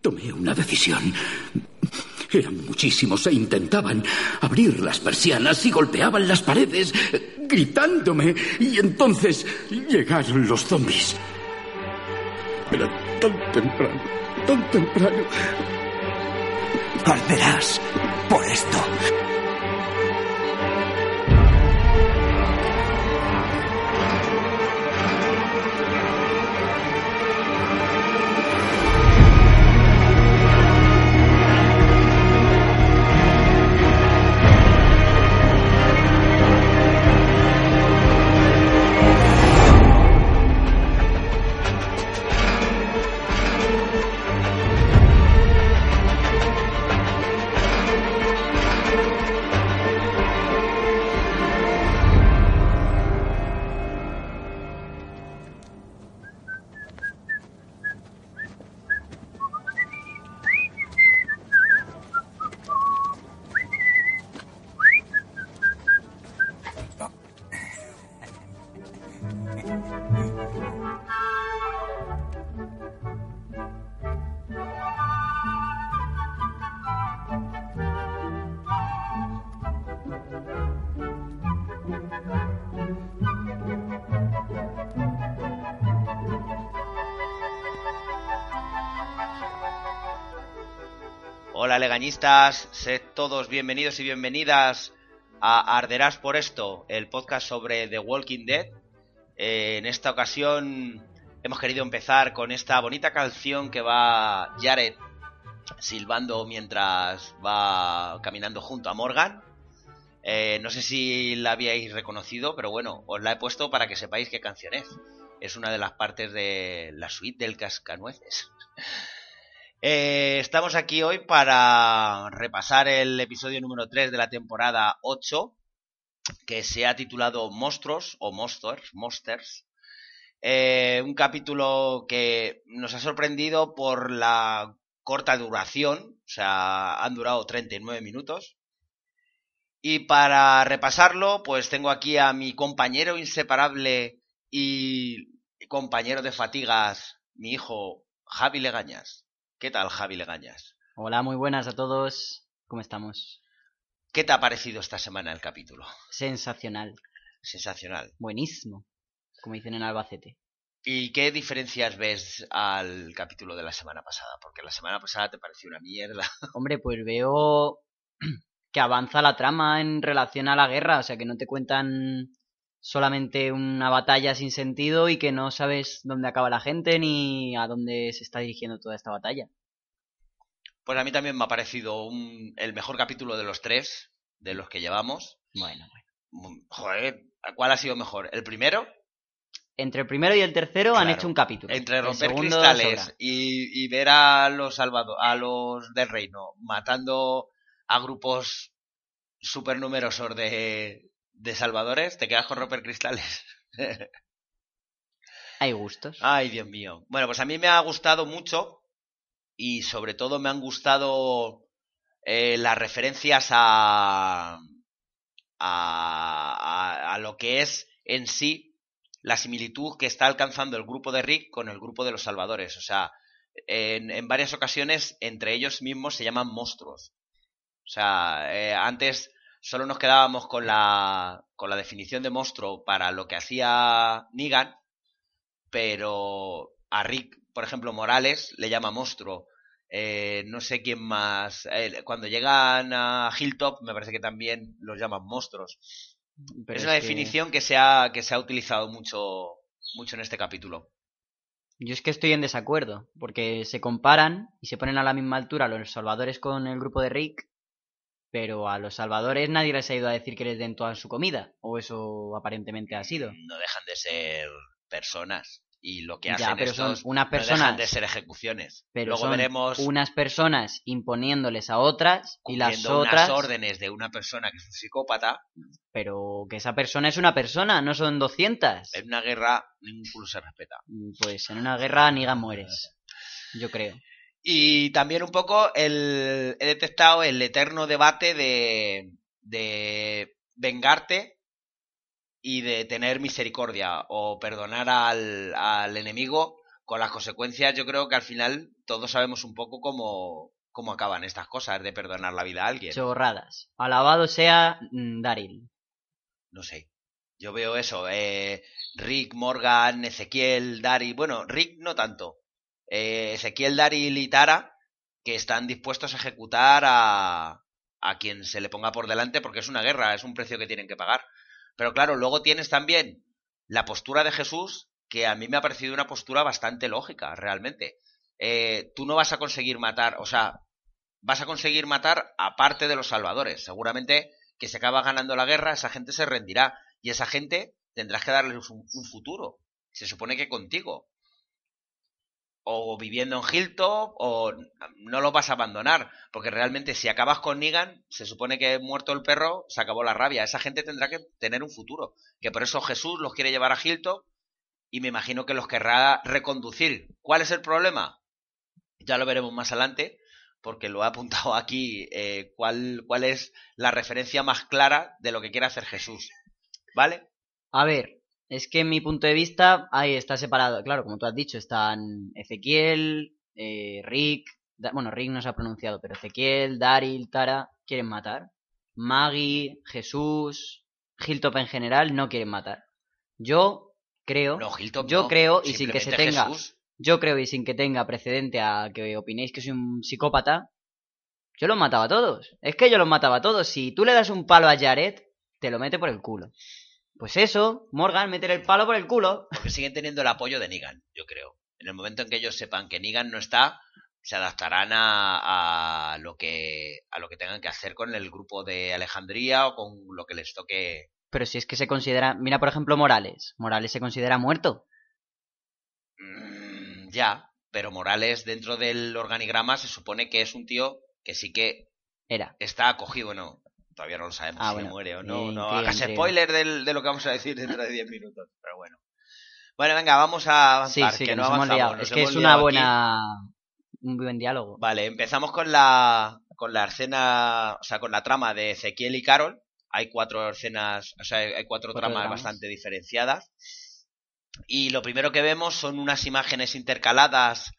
Tomé una decisión. Eran muchísimos e intentaban abrir las persianas y golpeaban las paredes, gritándome. Y entonces llegaron los zombies. Era tan temprano, tan temprano. Arderás por esto. Legañistas, sed todos bienvenidos y bienvenidas a Arderás por esto, el podcast sobre The Walking Dead. Eh, en esta ocasión hemos querido empezar con esta bonita canción que va Jared silbando mientras va caminando junto a Morgan. Eh, no sé si la habíais reconocido, pero bueno, os la he puesto para que sepáis qué canción es. Es una de las partes de la suite del Cascanueces. Eh, estamos aquí hoy para repasar el episodio número 3 de la temporada 8, que se ha titulado Monstruos o Monsters, Monsters. Eh, un capítulo que nos ha sorprendido por la corta duración, o sea, han durado 39 minutos. Y para repasarlo, pues tengo aquí a mi compañero inseparable y compañero de fatigas, mi hijo Javi Legañas. ¿Qué tal, Javi Legañas? Hola, muy buenas a todos. ¿Cómo estamos? ¿Qué te ha parecido esta semana el capítulo? Sensacional. Sensacional. Buenísimo. Como dicen en Albacete. ¿Y qué diferencias ves al capítulo de la semana pasada? Porque la semana pasada te pareció una mierda. Hombre, pues veo que avanza la trama en relación a la guerra, o sea que no te cuentan solamente una batalla sin sentido y que no sabes dónde acaba la gente ni a dónde se está dirigiendo toda esta batalla. Pues a mí también me ha parecido un, el mejor capítulo de los tres, de los que llevamos. Bueno, bueno. Joder, ¿cuál ha sido mejor? ¿El primero? Entre el primero y el tercero Claro. han hecho un capítulo. Entre romper cristales y, y ver a los salvado, a los del reino matando a grupos super numerosos de, de salvadores, te quedas con romper cristales. Hay gustos. Ay, Dios mío. Bueno, pues a mí me ha gustado mucho y sobre todo me han gustado eh, las referencias a, a, a, a lo que es en sí la similitud que está alcanzando el grupo de Rick con el grupo de los salvadores. O sea, en, en varias ocasiones entre ellos mismos se llaman monstruos. O sea, eh, antes solo nos quedábamos con la, con la definición de monstruo para lo que hacía Negan, pero a Rick, por ejemplo, Morales le llama monstruo. Eh, no sé quién más. eh, cuando llegan a Hilltop, me parece que también los llaman monstruos. Pero es una que- definición que se ha, que se ha utilizado mucho, mucho en este capítulo. Yo es que estoy en desacuerdo, porque se comparan y se ponen a la misma altura los salvadores con el grupo de Rick, pero a los salvadores nadie les ha ido a decir que les den toda su comida, o eso aparentemente ha sido. No dejan de ser personas. Y lo que Ya, hacen pero son estos unas no dejan personas- de ser ejecuciones. Pero Luego son veremos unas personas imponiéndoles a otras y las otras... unas órdenes de una persona que es un psicópata. Pero que esa persona es una persona, no son 200. En una guerra ningún culo se respeta. Pues en una guerra ni mueres, yo creo. Y también un poco el, he detectado el eterno debate de, de vengarte y de tener misericordia o perdonar al, al enemigo con las consecuencias. Yo creo que al final todos sabemos un poco cómo, cómo acaban estas cosas de perdonar la vida a alguien. Chorradas. Alabado sea Daryl. No sé. Yo veo eso. eh, Rick, Morgan, Ezequiel, Daryl. Bueno, Rick no tanto. Eh, Ezequiel, Daryl y Tara que están dispuestos a ejecutar a, a quien se le ponga por delante porque es una guerra, es un precio que tienen que pagar. Pero claro, luego tienes también la postura de Jesús que a mí me ha parecido una postura bastante lógica, realmente. Eh, tú no vas a conseguir matar, o sea, vas a conseguir matar a parte de los salvadores. Seguramente que se acaba ganando la guerra, esa gente se rendirá y esa gente tendrás que darles un futuro. Se supone que contigo. O viviendo en Hilltop, o no lo vas a abandonar. Porque realmente si acabas con Negan, se supone que muerto el perro, se acabó la rabia. Esa gente tendrá que tener un futuro. Que por eso Jesús los quiere llevar a Hilltop y me imagino que los querrá reconducir. ¿Cuál es el problema? Ya lo veremos más adelante, porque lo he apuntado aquí, eh, cuál, cuál es la referencia más clara de lo que quiere hacer Jesús. ¿Vale? A ver, es que en mi punto de vista ahí está separado. Claro, como tú has dicho, están Ezequiel, eh, Rick. Da- bueno, Rick no se ha pronunciado, pero Ezequiel, Daryl, Tara quieren matar. Maggie, Jesús, Hilltop en general no quieren matar. Yo creo, No, Hilltop yo no, creo, y sin que se tenga, Jesús. yo creo y sin que tenga precedente a que opinéis que soy un psicópata, yo los mataba a todos. Es que yo los mataba a todos. Si tú le das un palo a Jared, te lo mete por el culo. Pues eso, Morgan, meter el palo por el culo. Porque siguen teniendo el apoyo de Negan, yo creo. En el momento en que ellos sepan que Negan no está, se adaptarán a, a lo que a lo que tengan que hacer con el grupo de Alejandría o con lo que les toque. Pero si es que se considera. Mira, por ejemplo, Morales. Morales se considera muerto. Mm, ya, pero Morales dentro del organigrama se supone que es un tío que sí que Era. está acogido, bueno, todavía no lo sabemos Ah, si bueno. muere o Eh, no. No hagas spoiler del- de lo que vamos a decir dentro de 10 minutos, pero bueno. Bueno, venga, vamos a avanzar, sí, que, que no hemos avanzamos. liado. nos Es que es una aquí. buena. Un buen diálogo. Vale, empezamos con la con la escena, o sea, con la trama de Ezequiel y Carol. Hay cuatro escenas, o sea, hay cuatro, Cuatro tramas dramas. bastante diferenciadas. Y lo primero que vemos son unas imágenes intercaladas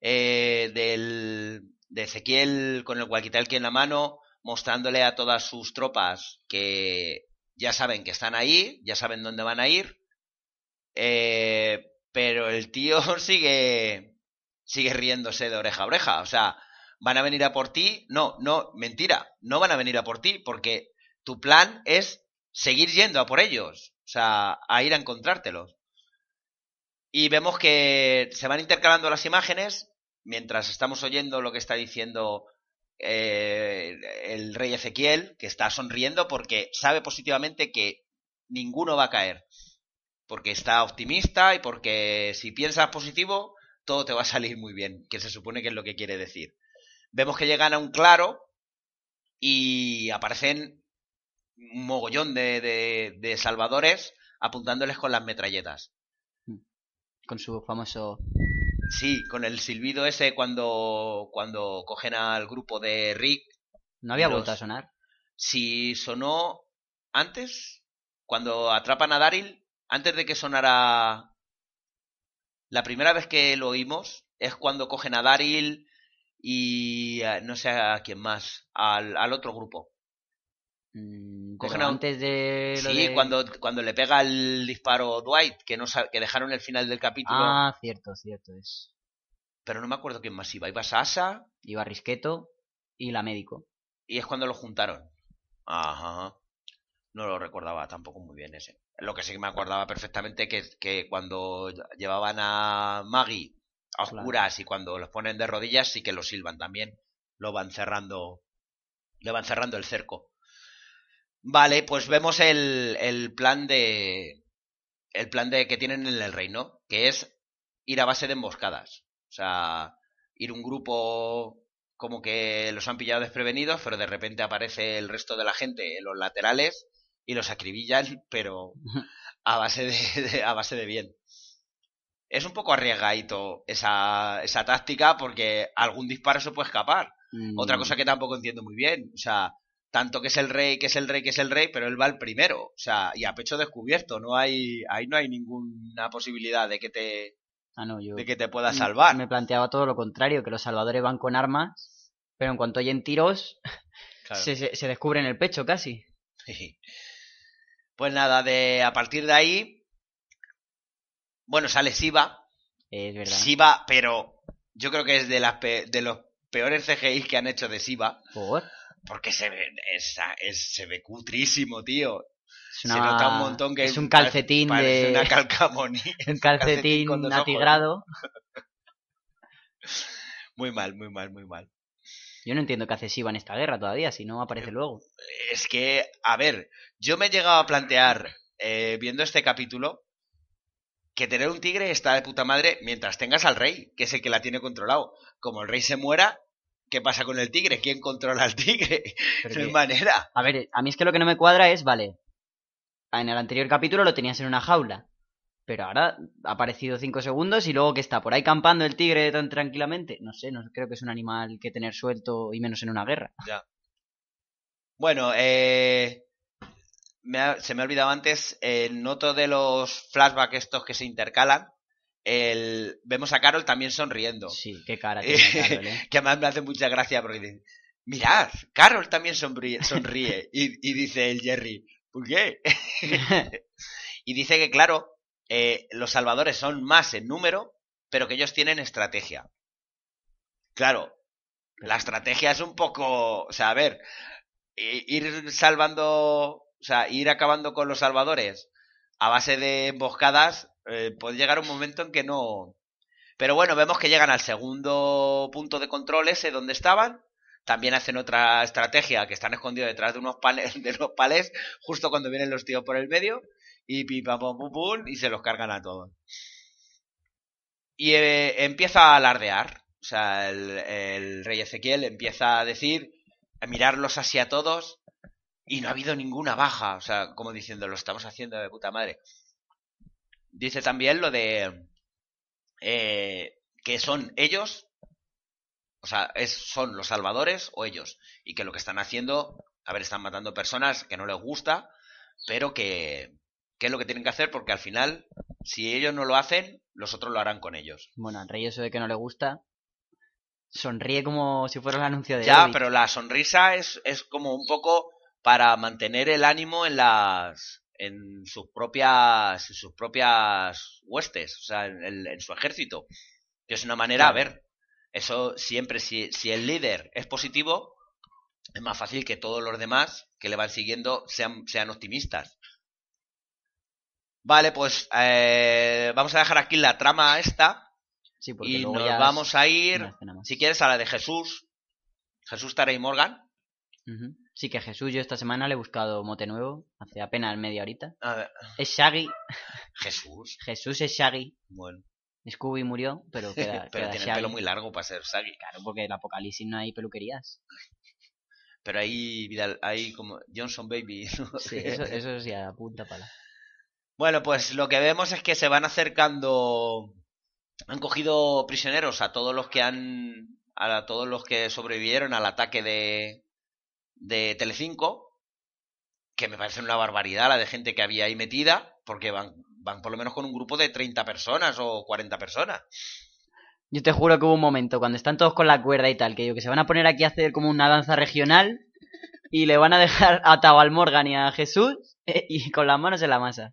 eh, del, de Ezequiel con el walkie-talkie en la mano, mostrándole a todas sus tropas que ya saben que están ahí, ya saben dónde van a ir. Eh, pero el tío sigue sigue riéndose de oreja a oreja. O sea, van a venir a por ti. No, no, mentira. No van a venir a por ti porque tu plan es seguir yendo a por ellos. O sea, a ir a encontrártelos. Y vemos que se van intercalando las imágenes mientras estamos oyendo lo que está diciendo eh, el rey Ezequiel, que está sonriendo porque sabe positivamente que ninguno va a caer. Porque está optimista y porque si piensas positivo, todo te va a salir muy bien, que se supone que es lo que quiere decir. Vemos que llegan a un claro y aparecen un mogollón de, de, de salvadores apuntándoles con las metralletas. Con su famoso. Sí, con el silbido ese cuando, cuando cogen al grupo de Rick. No había Los- vuelto a sonar. Si sonó antes, cuando atrapan a Daryl, antes de que sonara la primera vez que lo oímos, es cuando cogen a Daryl y no sé a quién más, al, al otro grupo. Mm, Cogen a- antes de. lo Sí, de- cuando, cuando le pega el disparo Dwight, que, no sa- que dejaron el final del capítulo, Ah, cierto, cierto. Es. pero no me acuerdo quién más iba. Iba Sasha Iba Risqueto y la médico. y es cuando lo juntaron. Ajá. No lo recordaba tampoco muy bien ese. Lo que sí que me acordaba perfectamente que, que cuando llevaban a Maggie a Claro. oscuras y cuando los ponen de rodillas sí que lo silban también. Lo van cerrando. Le van cerrando el cerco. Vale, pues vemos el, el plan de. El plan de que tienen en el reino. Que es ir a base de emboscadas. O sea, ir un grupo como que los han pillado desprevenidos, pero de repente aparece el resto de la gente en los laterales y los acribillan, pero a base de, a base de bien. Es un poco arriesgadito esa, esa táctica porque algún disparo se puede escapar. Otra cosa Mm, que tampoco entiendo muy bien. O sea, tanto que es el rey, que es el rey, que es el rey, pero él va el primero. O sea, y a pecho descubierto. No hay, ahí no hay ninguna posibilidad de que te, Ah, no, yo de que te pueda salvar. me planteaba todo lo contrario, que los salvadores van con armas, pero en cuanto oyen tiros, Claro. se, se, se descubren el pecho casi. Pues nada, de a partir de ahí, bueno, sale Siva. Es verdad. Siva, pero yo creo que es de las pe- de los peores CGI que han hecho de Siva, Por- porque se ve es- se ve cutrísimo, tío. Es, Se nota un montón que es un calcetín de una calcamonía. un calcetín calcetín atigrado. Muy mal, muy mal, muy mal. Yo no entiendo qué hace Shiva en esta guerra todavía, si no aparece luego. Es que, a ver, yo me he llegado a plantear, eh, viendo este capítulo, que tener un tigre está de puta madre mientras tengas al rey, que es el que la tiene controlado. Como el rey se muera, ¿qué pasa con el tigre? ¿Quién controla al tigre? Pero No hay manera. A ver, a mí es que lo que no me cuadra es, vale, en el anterior capítulo lo tenías en una jaula, pero ahora ha aparecido cinco segundos y luego que está por ahí campando el tigre tan tranquilamente. No sé, no creo que es un animal que tener suelto y menos en una guerra. Bueno, eh, me ha- se me ha olvidado antes, eh, noto de los flashbacks estos que se intercalan, el, vemos a Carol también sonriendo. Sí, qué cara tiene Carol, ¿eh? que además me hace mucha gracia porque dice, mirad, Carol también sonríe, sonríe. y, y dice el Jerry, ¿por qué? y dice que, claro, eh, los salvadores son más en número, pero que ellos tienen estrategia. Claro, la estrategia es un poco, o sea, a ver, ir salvando, o sea, ir acabando con los salvadores a base de emboscadas, eh, puede llegar un momento en que no. Pero bueno, vemos que llegan al segundo punto de control ese donde estaban. También hacen otra estrategia que están escondidos detrás de unos palés, de los palés, justo cuando vienen los tíos por el medio, y pim pum pum, y se los cargan a todos. Y eh, empieza a alardear. O sea, el, el rey Ezequiel empieza a decir, a mirarlos así a todos, y no ha habido ninguna baja. O sea, como diciendo, lo estamos haciendo de puta madre. Dice también lo de eh, que son ellos, o sea, es, son los salvadores o ellos, y que lo que están haciendo, a ver, están matando personas que no les gusta, pero que, que es lo que tienen que hacer porque al final, si ellos no lo hacen, los otros lo harán con ellos. Bueno, al rey eso de que no le gusta, sonríe como si fuera el anuncio de Ya, pero la sonrisa es, es como un poco para mantener el ánimo en las en sus propias en sus propias huestes, o sea, en, en su ejército. Que es una manera, a ver, eso siempre, si, si el líder es positivo, es más fácil que todos los demás que le van siguiendo sean, sean optimistas. Vale, pues eh, vamos a dejar aquí la trama esta Sí, y nos vamos a ir, si quieres, a la de Jesús. Jesús Tara y Morgan. Sí, que Jesús yo esta semana le he buscado mote nuevo, hace apenas media horita. A ver, Es Shaggy, Jesús. Jesús es Shaggy. Bueno, Scooby murió, pero queda, pero queda tiene el Shaggy. pelo muy largo para ser Sagi. Claro, porque en el apocalipsis no hay peluquerías. Pero ahí, Vidal, ahí como Johnson Baby. ¿no? Sí, eso, eso sí apunta para. Bueno, pues lo que vemos es que se van acercando. Han cogido prisioneros a todos los que han. a todos los que sobrevivieron al ataque de. De Telecinco. Que me parece una barbaridad la de gente que había ahí metida. Porque van, van por lo menos con un grupo de 30 personas o 40 personas. Yo te juro que hubo un momento cuando están todos con la cuerda y tal, que yo que se van a poner aquí a hacer como una danza regional y le van a dejar atado al Morgan y a Jesús eh, y con las manos en la masa.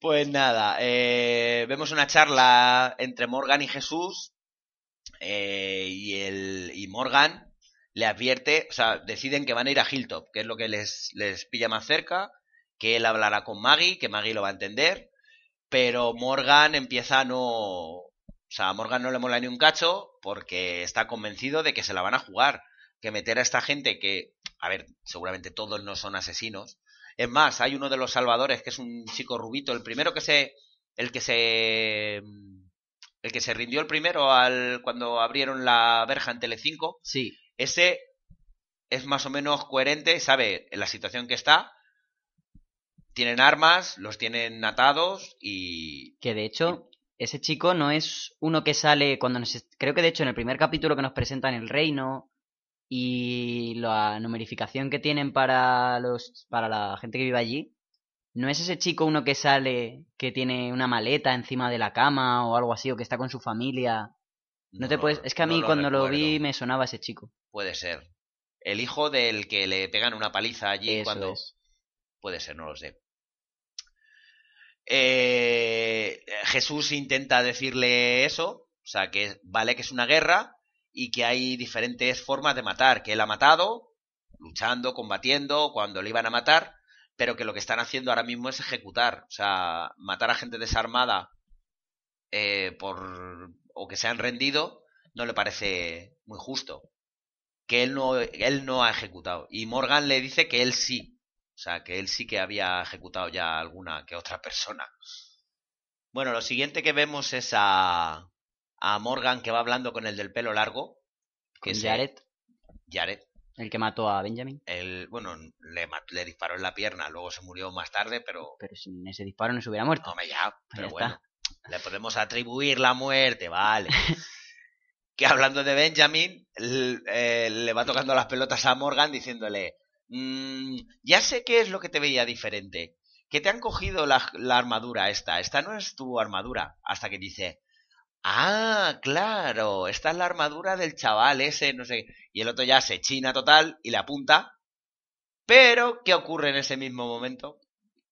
Pues nada, eh, vemos una charla entre Morgan y Jesús eh, y, el, y Morgan le advierte, o sea, deciden que van a ir a Hilltop, que es lo que les, les pilla más cerca, que él hablará con Maggie, que Maggie lo va a entender, pero Morgan empieza a no... O sea, a Morgan no le mola ni un cacho porque está convencido de que se la van a jugar, que meter a esta gente que, a ver, seguramente todos no son asesinos, es más, hay uno de los salvadores que es un chico rubito, el primero que se. El que se. el que se rindió el primero al cuando abrieron la verja en Telecinco, Sí, ese es más o menos coherente, sabe en la situación que está, tienen armas, los tienen atados y que de hecho ese chico no es uno que sale cuando nos... Creo que de hecho en el primer capítulo que nos presentan el reino y la numerificación que tienen para los para la gente que vive allí, no es ese chico uno que sale que tiene una maleta encima de la cama o algo así o que está con su familia. No, te puedes, es que a no mí lo cuando lo vi me sonaba ese chico. Puede ser. El hijo del que le pegan una paliza allí Eso cuando... es. Puede ser, no lo sé. Eh, Jesús intenta decirle eso, o sea, que vale que es una guerra y que hay diferentes formas de matar, que él ha matado, luchando, combatiendo, cuando le iban a matar, pero que lo que están haciendo ahora mismo es ejecutar, o sea, matar a gente desarmada eh, por o que se han rendido no le parece muy justo, que él no él no ha ejecutado y Morgan le dice que él sí, o sea, que él sí que había ejecutado ya alguna que otra persona. Bueno, lo siguiente que vemos es a, a Morgan que va hablando con el del pelo largo. Que Con se- Jared, Jared. el que mató a Benjamin. El, bueno, le, le disparó en la pierna, luego se murió más tarde, pero... Pero sin ese disparo no se hubiera muerto. No me ya, pero Ya bueno. Le podemos atribuir la muerte, vale. que hablando de Benjamin, eh, le va tocando las pelotas a Morgan diciéndole, "Mm, ya sé qué es lo que te veía diferente, que te han cogido la, la armadura esta, esta no es tu armadura, hasta que dice, ah, claro, esta es la armadura del chaval ese, no sé, qué". y el otro ya se china total y le apunta, pero ¿qué ocurre en ese mismo momento?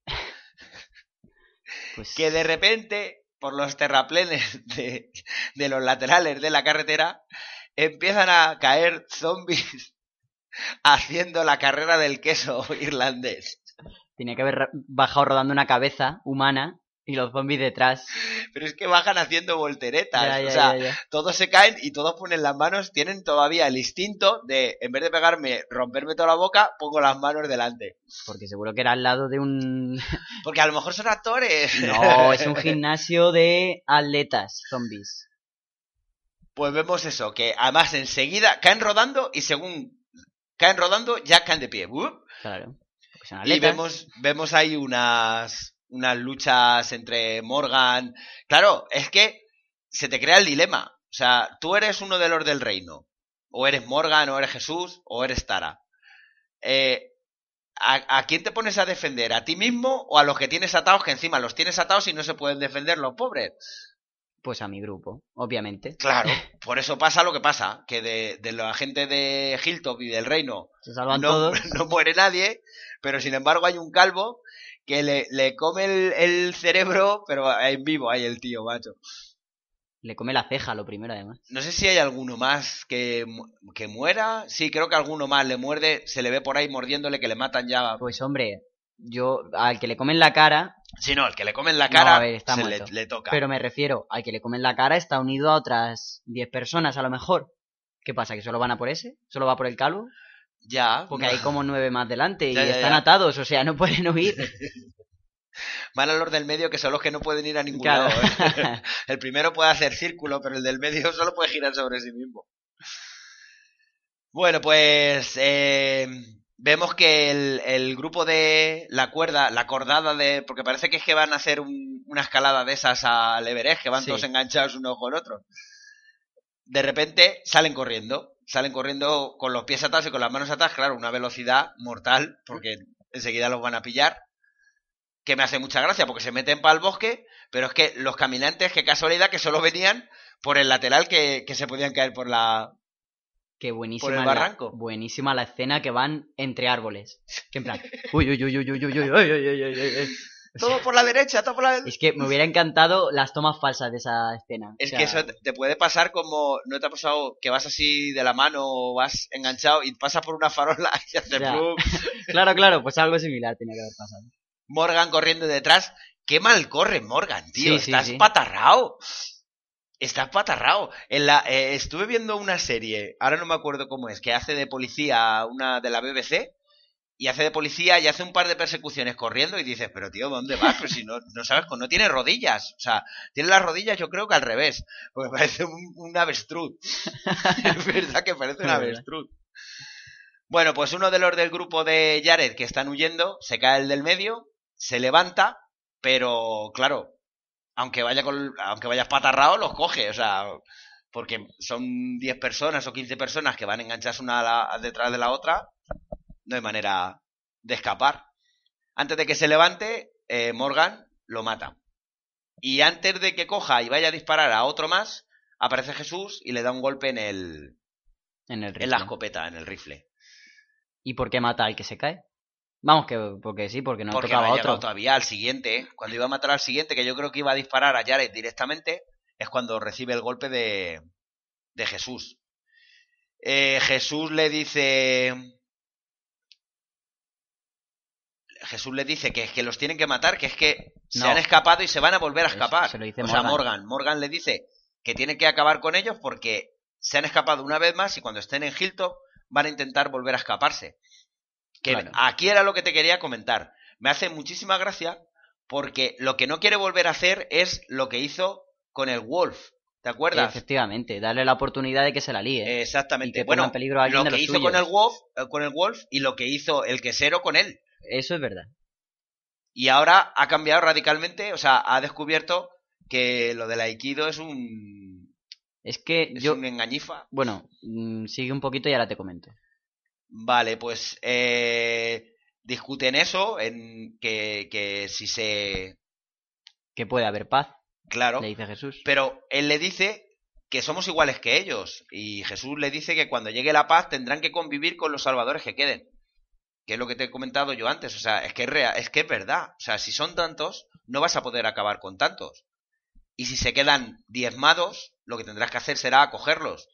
Pues que de repente, por los terraplenes de, de los laterales de la carretera, empiezan a caer zombies haciendo la carrera del queso irlandés. tenía que haber bajado rodando una cabeza humana y los zombies detrás. Pero es que bajan haciendo volteretas. Ya, ya, o sea, ya, todos se caen y todos ponen las manos, tienen todavía el instinto de, en vez de pegarme, romperme toda la boca, pongo las manos delante. Porque seguro que era al lado de un... Porque a lo mejor son actores. No, es un gimnasio de atletas zombies. Pues vemos eso, que además enseguida caen rodando y según caen rodando ya caen de pie. Claro. Y vemos, vemos ahí unas, unas luchas entre Morgan. Claro, es que se te crea el dilema. O sea, tú eres uno de los del reino. O eres Morgan, o eres Jesús, o eres Tara. Eh, ¿a, a quién te pones a defender? ¿A ti mismo o a los que tienes atados que encima los tienes atados y no se pueden defender los pobres? Pues a mi grupo, obviamente. Claro, por eso pasa lo que pasa, que de, de la gente de Hilltop y del reino Se salvan no, todos. no muere nadie, pero sin embargo hay un calvo que le, le come el, el cerebro, pero en vivo hay el tío, macho. Le come la ceja lo primero, además. No sé si hay alguno más que, que muera. Sí, creo que alguno más le muerde, se le ve por ahí mordiéndole que le matan ya. Pues hombre, yo al que le comen la cara, Sí, no, el que le comen la No, cara a ver, está se le toca. pero me refiero al que le comen la cara está unido a otras 10 personas a lo mejor. ¿Qué pasa? ¿Que solo van a por ese? ¿Solo va por el calvo? Ya, Porque hay como nueve más delante y Ya, están ya. atados, o sea, no pueden huir. van a los del medio que son los que no pueden ir a ningún Claro. lado. ¿eh? El primero puede hacer círculo, pero el del medio solo puede girar sobre sí mismo. Bueno, pues eh, vemos que el, el grupo de la cuerda, la cordada de... Porque parece que es que van a hacer un- una escalada de esas al Everest, que van Sí. todos enganchados uno con otro. De repente salen corriendo, salen corriendo con los pies atados y con las manos atadas, claro, una velocidad mortal, porque enseguida los van a pillar que me hace mucha gracia porque se meten para el bosque, pero es que los caminantes, qué casualidad, que solo venían por el lateral que, que se podían caer por la... Qué buenísima, Por el la- barranco. buenísima la escena que van entre árboles. Que en plan, uy, uy, uy, uy, uy, uy, uy, uy, uy, uy, uy, uy, uy. Todo por la derecha, todo por la derecha. Es que me hubiera encantado las tomas falsas de esa escena. Es O sea, que eso te- puede pasar como, ¿no te ha pasado que vas así de la mano o vas enganchado y pasas por una farola y hace plum? Claro, claro, pues algo similar tenía que haber pasado. Morgan corriendo detrás. Qué mal corre Morgan, tío. Sí, sí, Estás sí. patarrao. Estás patarrao. En la, eh, estuve viendo una serie, ahora no me acuerdo cómo es, que hace de policía una de la BBC y hace de policía y hace un par de persecuciones corriendo y dices, pero tío, ¿dónde vas? Pero si no, no sabes, no tiene rodillas. O sea, tiene las rodillas yo creo que al revés. Porque parece un, un avestruz. es verdad que parece un avestruz. Bueno, pues uno de los del grupo de Jared que están huyendo, se cae el del medio, se levanta, pero claro, aunque vaya con, aunque vayas patarrao, los coge, o sea, porque son 10 personas o 15 personas que van a engancharse una a la- detrás de la otra, no hay manera de escapar. Antes de que se levante, eh, Morgan lo mata. Y antes de que coja y vaya a disparar a otro más, aparece Jesús y le da un golpe en el En el en la escopeta, en el rifle. ¿Y por qué mata al que se cae? Vamos, que porque sí, porque no porque tocaba no ha otro. todavía al siguiente. ¿eh? Cuando iba a matar al siguiente, que yo creo que iba a disparar a Jared directamente, es cuando recibe el golpe de, de Jesús. Eh, Jesús le dice. Jesús le dice que es que los tienen que matar, que es que se han escapado y se van a volver a escapar. se lo dice o sea, Morgan. Morgan. Morgan le dice que tiene que acabar con ellos porque se han escapado una vez más y cuando estén en Hilltop van a intentar volver a escaparse. Que Claro. aquí era lo que te quería comentar. Me hace muchísima gracia porque lo que no quiere volver a hacer es lo que hizo con el Wolf. ¿Te acuerdas? Efectivamente, darle la oportunidad de que se la líe. Eh, Exactamente. y que ponga bueno, en peligro a alguien lo de que los hizo suyos. con el Wolf, eh, con el Wolf y lo que hizo el quesero con él. Eso es verdad. Y ahora ha cambiado radicalmente, o sea, ha descubierto que lo del Aikido es un Es que es yo... un engañifa. Bueno, mm, sigue un poquito y ahora te comento. Vale, pues eh, discuten eso, en que, que si se... Que puede haber paz, Claro, le dice Jesús. pero él le dice que somos iguales que ellos. Y Jesús le dice que cuando llegue la paz tendrán que convivir con los salvadores que queden. Que es lo que te he comentado yo antes. O sea, es que es, rea- es que es verdad. O sea, si son tantos, no vas a poder acabar con tantos. Y si se quedan diezmados, lo que tendrás que hacer será acogerlos.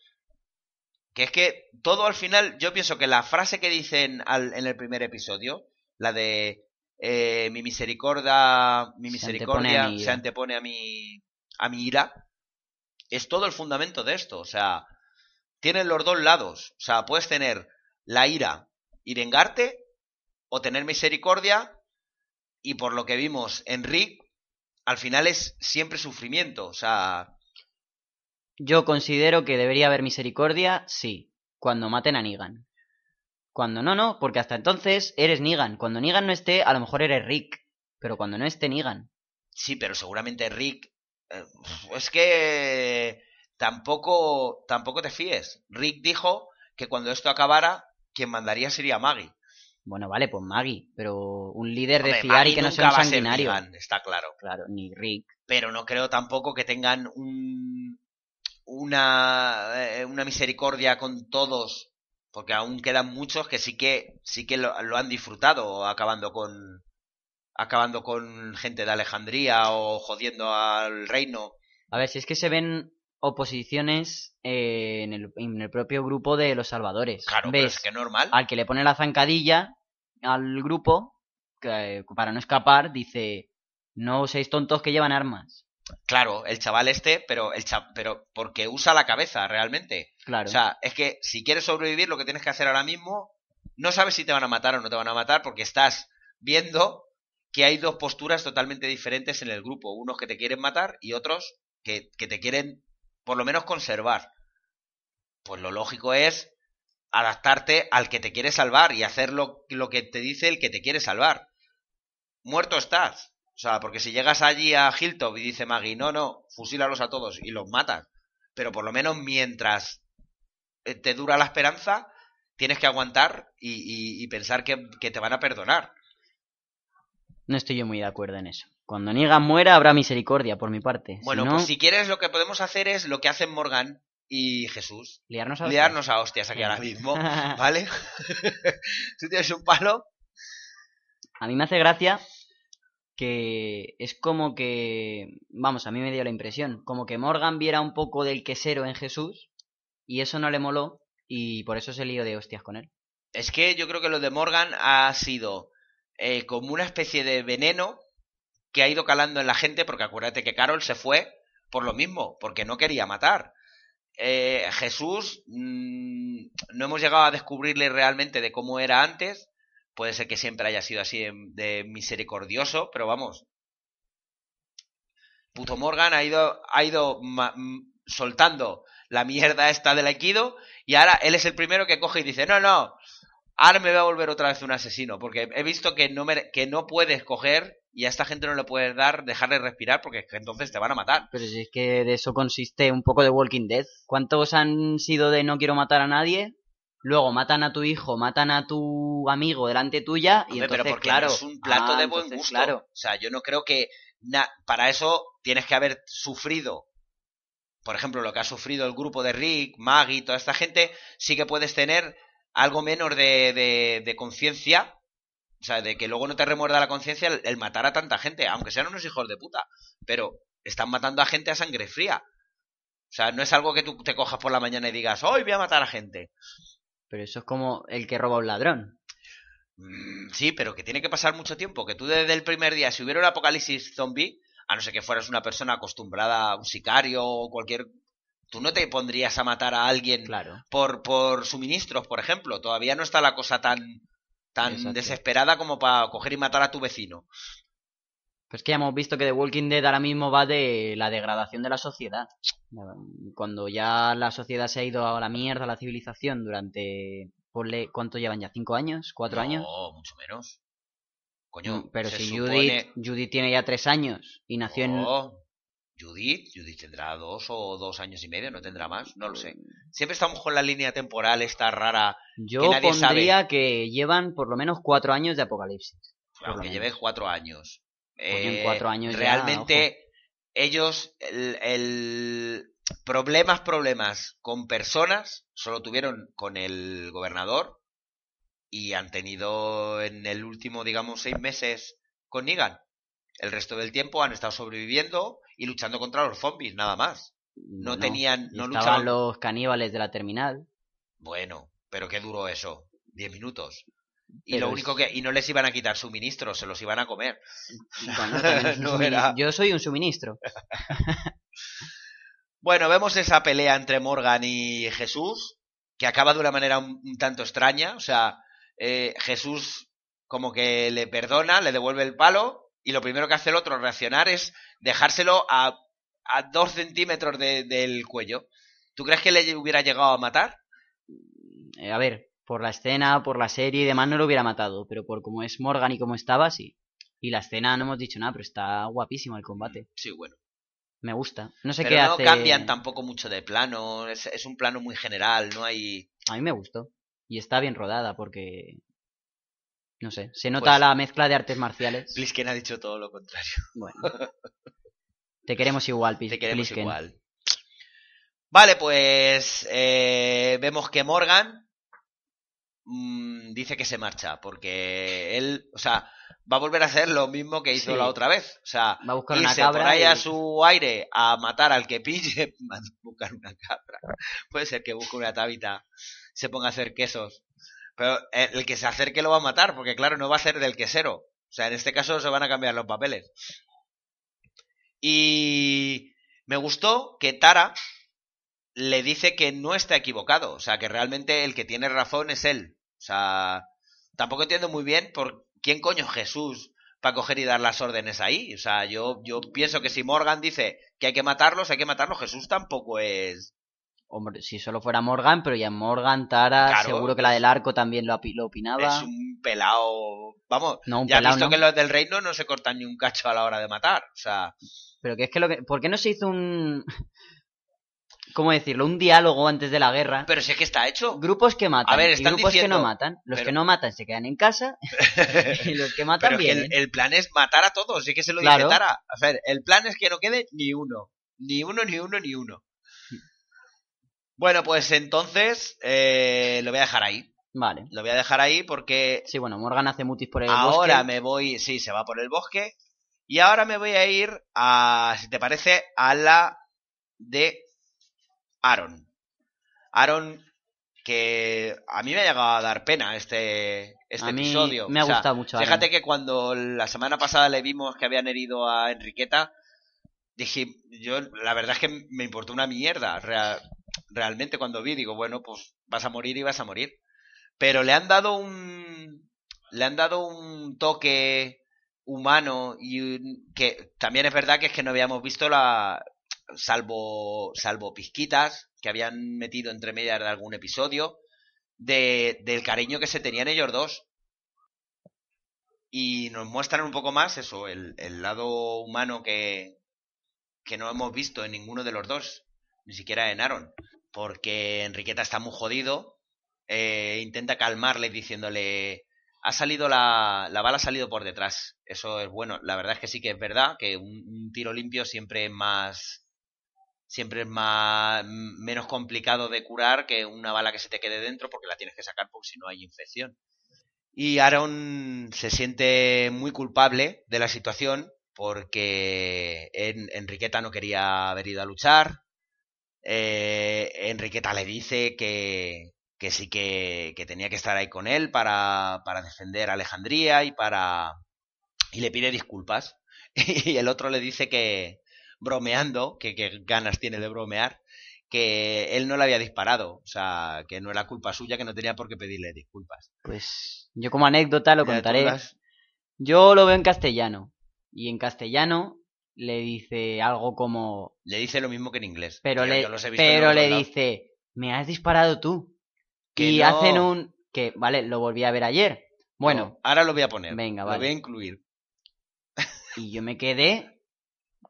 Que es que todo al final, yo pienso que la frase que dicen al- en el primer episodio, la de eh, mi misericordia, mi Se antepone misericordia a mi se antepone a mi, a mi ira, es todo el fundamento de esto. O sea, tienen los dos lados. O sea, puedes tener la ira y vengarte, o tener misericordia, y por lo que vimos en Rick, al final es siempre sufrimiento. O sea, Yo considero que debería haber misericordia, sí, cuando maten a Negan. Cuando no, no, porque hasta entonces eres Negan. Cuando Negan no esté, a lo mejor eres Rick. Pero cuando no esté Negan. sí, pero seguramente Rick. eh, es que tampoco, tampoco te fíes. Rick dijo que cuando esto acabara, quien mandaría sería Maggie. Bueno, vale, pues Maggie, pero un líder de fiar Maggie y que no sea un va a ser sanguinario. Está claro. Claro, ni Rick. pero no creo tampoco que tengan un, una, eh, una misericordia con todos, porque aún quedan muchos que sí que sí que lo, lo han disfrutado acabando con acabando con gente de Alejandría o jodiendo al reino. A ver, si es que se ven oposiciones eh, en, el, en el propio grupo de los salvadores. Claro, pero ¿Ves? es que normal. Al que le pone la zancadilla al grupo, que, para no escapar, dice, no seis tontos que llevan armas. Claro, el chaval este, pero el cha- pero porque usa la cabeza realmente. Claro. O sea, es que si quieres sobrevivir, lo que tienes que hacer ahora mismo, no sabes si te van a matar o no te van a matar, porque estás viendo que hay dos posturas totalmente diferentes en el grupo. Unos que te quieren matar y otros que, que te quieren, por lo menos, conservar. Pues lo lógico es adaptarte al que te quiere salvar y hacer lo, lo que te dice el que te quiere salvar. Muerto estás. O sea, porque si llegas allí a Hilltop y dice Maggie, no, no, fusílalos a todos y los matas. Pero por lo menos mientras eh, te dura la esperanza, tienes que aguantar y, pensar que, que te van a perdonar. No estoy yo muy de acuerdo en eso. Cuando Negan muera habrá misericordia por mi parte. Bueno, si no, pues si quieres, lo que podemos hacer es lo que hacen Morgan y Jesús. liarnos a Liarnos a hostias aquí ahora mismo, ¿vale? Tú tienes un palo. A mí me hace gracia que es como que, vamos, a mí me dio la impresión, como que Morgan viera un poco del quesero en Jesús y eso no le moló y por eso se lío de hostias con él. Es que yo creo que lo de Morgan ha sido eh, como una especie de veneno que ha ido calando en la gente, porque acuérdate que Carol se fue por lo mismo, porque no quería matar. Eh, Jesús mm, no hemos llegado a descubrirle realmente de cómo era antes, Puede ser que siempre haya sido así de, misericordioso, pero vamos. Puto Morgan ha ido, ha ido ma- m- soltando la mierda esta del Aikido y ahora él es el primero que coge y dice, no, no, ahora me voy a volver otra vez un asesino, porque he visto que no, mere- que no puedes coger y a esta gente no le puedes dar, dejarle respirar, porque es que entonces te van a matar. Pero si es que de eso consiste un poco de Walking Dead. ¿Cuántos han sido de no quiero matar a nadie? Luego matan a tu hijo, matan a tu amigo delante tuya y Hombre, entonces, pero porque claro, no es un plato ah, de buen entonces, gusto. Claro, O sea, yo no creo que na- para eso tienes que haber sufrido, por ejemplo, lo que ha sufrido el grupo de Rick, Maggie, toda esta gente, sí que puedes tener algo menos de, de, de conciencia. O sea, de que luego no te remuerda la conciencia el, el matar a tanta gente, aunque sean unos hijos de puta. Pero están matando a gente a sangre fría. O sea, no es algo que tú te cojas por la mañana y digas, hoy voy a matar a gente. pero eso es como el que roba a un ladrón. Mm, Sí, pero que tiene que pasar mucho tiempo. Que tú desde el primer día, si hubiera un apocalipsis zombie, a no ser que fueras una persona acostumbrada a un sicario o cualquier... Tú no te pondrías a matar a alguien Claro. por, por suministros, por ejemplo. Todavía no está la cosa tan, tan Exacto. desesperada como para coger y matar a tu vecino. Pues que ya hemos visto que The Walking Dead ahora mismo va de la degradación de la sociedad. Cuando ya la sociedad se ha ido a la mierda, la civilización, durante... Ponle, ¿Cuánto llevan ya? ¿Cinco años? ¿Cuatro años? No, mucho menos. Coño, Mm, Pero si supone- Judith, Judith tiene ya tres años y nació en... No, Judith, Judith tendrá dos o dos años y medio, no tendrá más, no lo sé. Siempre estamos con la línea temporal esta rara, Yo que nadie pondría que llevan por lo menos cuatro años de apocalipsis. Aunque menos. lleve cuatro años. En Eh, cuatro años ya, realmente ellos el, el problemas problemas con personas solo tuvieron con el gobernador y han tenido en el último digamos seis meses con Negan el resto del tiempo han estado sobreviviendo y luchando contra los zombies nada más no tenían no estaban luchaban los caníbales de la terminal. bueno pero qué duró eso diez minutos y Pero lo único que y no les iban a quitar suministros se los iban a comer Bueno, No era- Yo soy un suministro. Bueno, vemos esa pelea entre Morgan y Jesús, que acaba de una manera un, un tanto extraña. O sea, eh, Jesús como que le perdona, le devuelve el palo, y lo primero que hace el otro reaccionar es dejárselo a, a dos centímetros de- del cuello. ¿Tú crees que le hubiera llegado a matar? Eh, a ver, por la escena, por la serie y demás no lo hubiera matado, pero por cómo es Morgan y cómo estaba, sí. Y la escena no hemos dicho nada, pero está guapísimo el combate. Sí, bueno. Me gusta. No sé Pero qué no hace. cambian tampoco mucho de plano, es, es un plano muy general, no hay... A mí me gustó. Y está bien rodada porque. No sé, se nota Pues- la mezcla de artes marciales. Plisken ha dicho todo lo contrario. Bueno. Te queremos igual, Te queremos Plisken. igual. Vale, pues eh, vemos que Morgan mm, dice que se marcha porque él, o sea, va a volver a hacer lo mismo que hizo Sí. la otra vez. O sea, Va a buscar una cabra. por ahí a su aire a matar al que pille, a buscar una cabra. Puede ser que busque una tabita, se ponga a hacer quesos. Pero el que se acerque lo va a matar, porque claro, no va a ser del quesero. O sea, en este caso se van a cambiar los papeles. Y me gustó que Tara le dice que no está equivocado. O sea, que realmente el que tiene razón es él. O sea, tampoco entiendo muy bien por quién coño es Jesús para coger y dar las órdenes ahí. O sea, yo, yo pienso que si Morgan dice que hay que matarlos, hay que matarlos. Jesús tampoco es. Hombre, si solo fuera Morgan, pero ya Morgan, Tara, Claro, seguro que la del arco también lo, lo opinaba. Es un pelao. Vamos, No, un ya has pelao visto no. que los del reino no se cortan ni un cacho a la hora de matar. O sea, Pero que es que lo que... ¿Por qué no se hizo un... ¿Cómo decirlo? Un diálogo antes de la guerra. pero si es que está hecho. Grupos que matan A ver, y están grupos que no diciendo- matan. Los pero- que no matan se quedan en casa y los que matan Pero es que vienen. el, el plan es matar a todos, sí que se lo Claro. dice Tara. A ver, el plan es que no quede ni uno. Ni uno, ni uno, ni uno. Bueno, pues entonces eh, lo voy a dejar ahí. Vale. Lo voy a dejar ahí porque Sí, bueno, Morgan hace mutis por el ahora bosque. me voy, sí, se va por el bosque. Y ahora me voy a ir a, si te parece, a la de Aaron. Aaron, que a mí me ha llegado a dar pena este, este A mí episodio. me ha O sea, gustado mucho Aaron. Fíjate que cuando la semana pasada le vimos que habían herido a Enriqueta, dije, yo la verdad es que me importó una mierda. Rea- realmente cuando vi, digo, bueno, pues vas a morir y vas a morir. Pero le han dado un, le han dado un toque humano y que también es verdad que es que no habíamos visto la salvo salvo pizquitas que habían metido entre medias de algún episodio de, del cariño que se tenían ellos dos y nos muestran un poco más eso el, el lado humano que que no hemos visto en ninguno de los dos ni siquiera en Aaron porque Enriqueta está muy jodido eh, intenta calmarle diciéndole ha salido la, la bala ha salido por detrás. Eso es bueno. La verdad es que sí que es verdad que un, tiro limpio siempre es más siempre es más menos complicado de curar que una bala que se te quede dentro porque la tienes que sacar porque si no hay infección. Y Aaron se siente muy culpable de la situación porque en- Enriqueta no quería haber ido a luchar. Eh, Enriqueta le dice que, que sí que, que tenía que estar ahí con él para, para defender a Alejandría y para y le pide disculpas y el otro le dice que bromeando que, que ganas tiene de bromear que él no le había disparado o sea que no era culpa suya que no tenía por qué pedirle disculpas Pues yo como anécdota lo contaré. Yo lo veo en castellano. Y en castellano le dice algo como... le dice lo mismo que en inglés Pero Tío, le, pero le dice, me has disparado tú. Que y no. hacen un... Que, vale, lo volví a ver ayer. Bueno, No, ahora lo voy a poner Venga, lo vale. voy a incluir y yo me quedé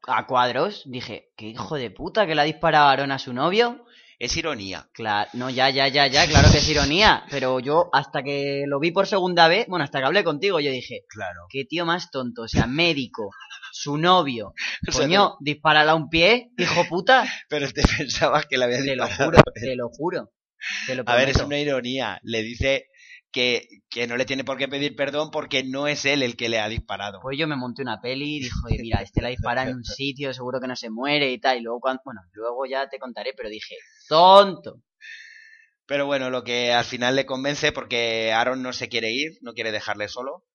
a cuadros. Dije, qué hijo de puta que le ha disparado Aaron a su novio. Es ironía Claro, no, ya, ya, ya, ya, claro que es ironía. Pero yo, hasta que lo vi por segunda vez, bueno, hasta que hablé contigo, yo dije, claro qué tío más tonto. O sea, médico, su novio. O sea, Coño, dispárala a un pie, hijo puta. pero te pensabas que le había Te lo disparado juro, te lo juro. Te lo A ver, es una ironía. Le dice que, que no le tiene por qué pedir perdón porque no es él el que le ha disparado. Pues yo me monté una peli y dijo, "Oye, mira, este la dispara en un sitio, seguro que no se muere y tal. Y luego, cuando, bueno, luego ya te contaré, pero dije, tonto. Pero bueno, lo que al final le convence porque Aaron no se quiere ir, no quiere dejarle solo.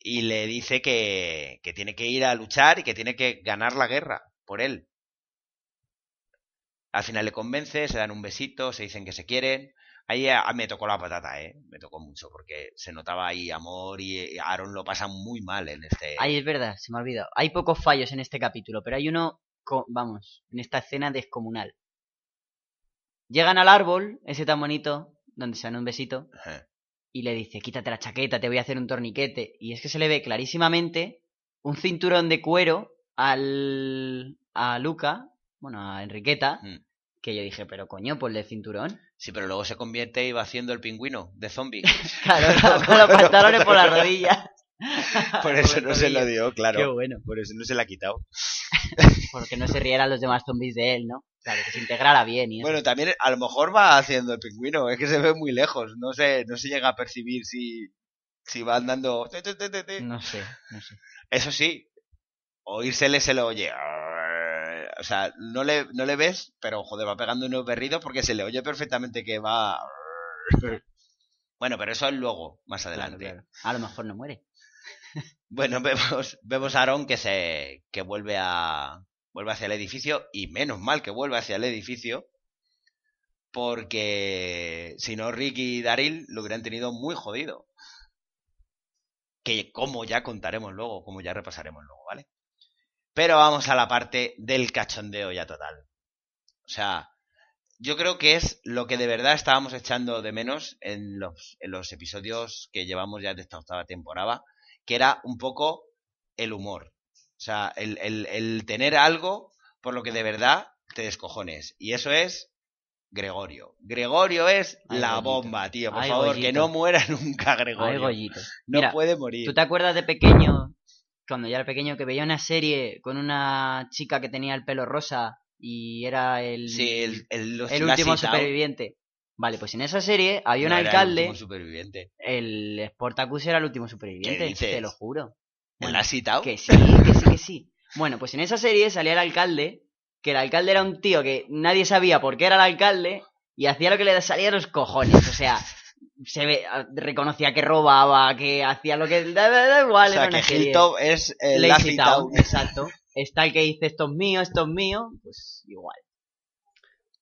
Y le dice que, que tiene que ir a luchar y que tiene que ganar la guerra por él. Al final le convence, se dan un besito, se dicen que se quieren. Ahí a- me tocó la patata, ¿eh? Me tocó mucho porque se notaba ahí amor y Aaron lo pasa muy mal en este... Ay, es verdad, se me ha olvidado. Hay pocos fallos en este capítulo, pero hay uno, vamos, en esta escena descomunal. Llegan al árbol, ese tan bonito, donde se dan un besito, Ajá. y le dice, quítate la chaqueta, te voy a hacer un torniquete. Y es que se le ve clarísimamente un cinturón de cuero al, a Luca, bueno, a Enriqueta, Mm. que yo dije, pero coño, pues de cinturón. Sí, pero luego se convierte y va haciendo el pingüino de zombie. Claro, con los pantalones por las rodillas. Por eso no se lo dio, claro. Qué bueno. Por eso no se la ha quitado. Porque no se rieran los demás zombies de él, ¿no? Claro, que se integrara bien y eso. Bueno, también a lo mejor va haciendo el pingüino, es que se ve muy lejos, no se, no se llega a percibir si, si va andando. No sé, no sé. Eso sí, oírsele se lo oye. O sea, no le, no le ves, pero joder, va pegando unos berridos porque se le oye perfectamente que va. Bueno, pero eso es luego, más adelante. Claro, claro. A lo mejor no muere. Bueno, vemos, vemos a Aaron que se que vuelve a vuelve hacia el edificio y menos mal que vuelve hacia el edificio porque si no Rick y Daryl lo hubieran tenido muy jodido. Que como ya contaremos luego, como ya repasaremos luego, ¿vale? Pero vamos a la parte del cachondeo ya total. O sea, yo creo que es lo que de verdad estábamos echando de menos en los, en los episodios que llevamos ya de esta octava temporada, que era un poco el humor. O sea, el, el, el tener algo por lo que de verdad te descojones. Y eso es Gregorio. Gregorio es Ay, la bomba, tío. Por Ay, favor, que no muera nunca Gregorio. No Mira, puede morir. ¿Tú te acuerdas de pequeño, cuando ya era pequeño, que veía una serie con una chica que tenía el pelo rosa y era el, Sí, el, último superviviente? Vale, pues en esa serie había No un era el alcalde, último superviviente. el Sportacus era el último superviviente, te lo juro. ¿El Bueno, has citado? Que sí, que sí, que sí. Bueno, pues en esa serie salía el alcalde, que el alcalde era un tío que nadie sabía por qué era el alcalde y hacía lo que le salía a los cojones. O sea, se ve, reconocía que robaba, que hacía lo que... Da, da- da igual, o sea, era que. Hilltop es el Town, Town. exacto. Está el que dice esto es mío, esto es mío, pues igual.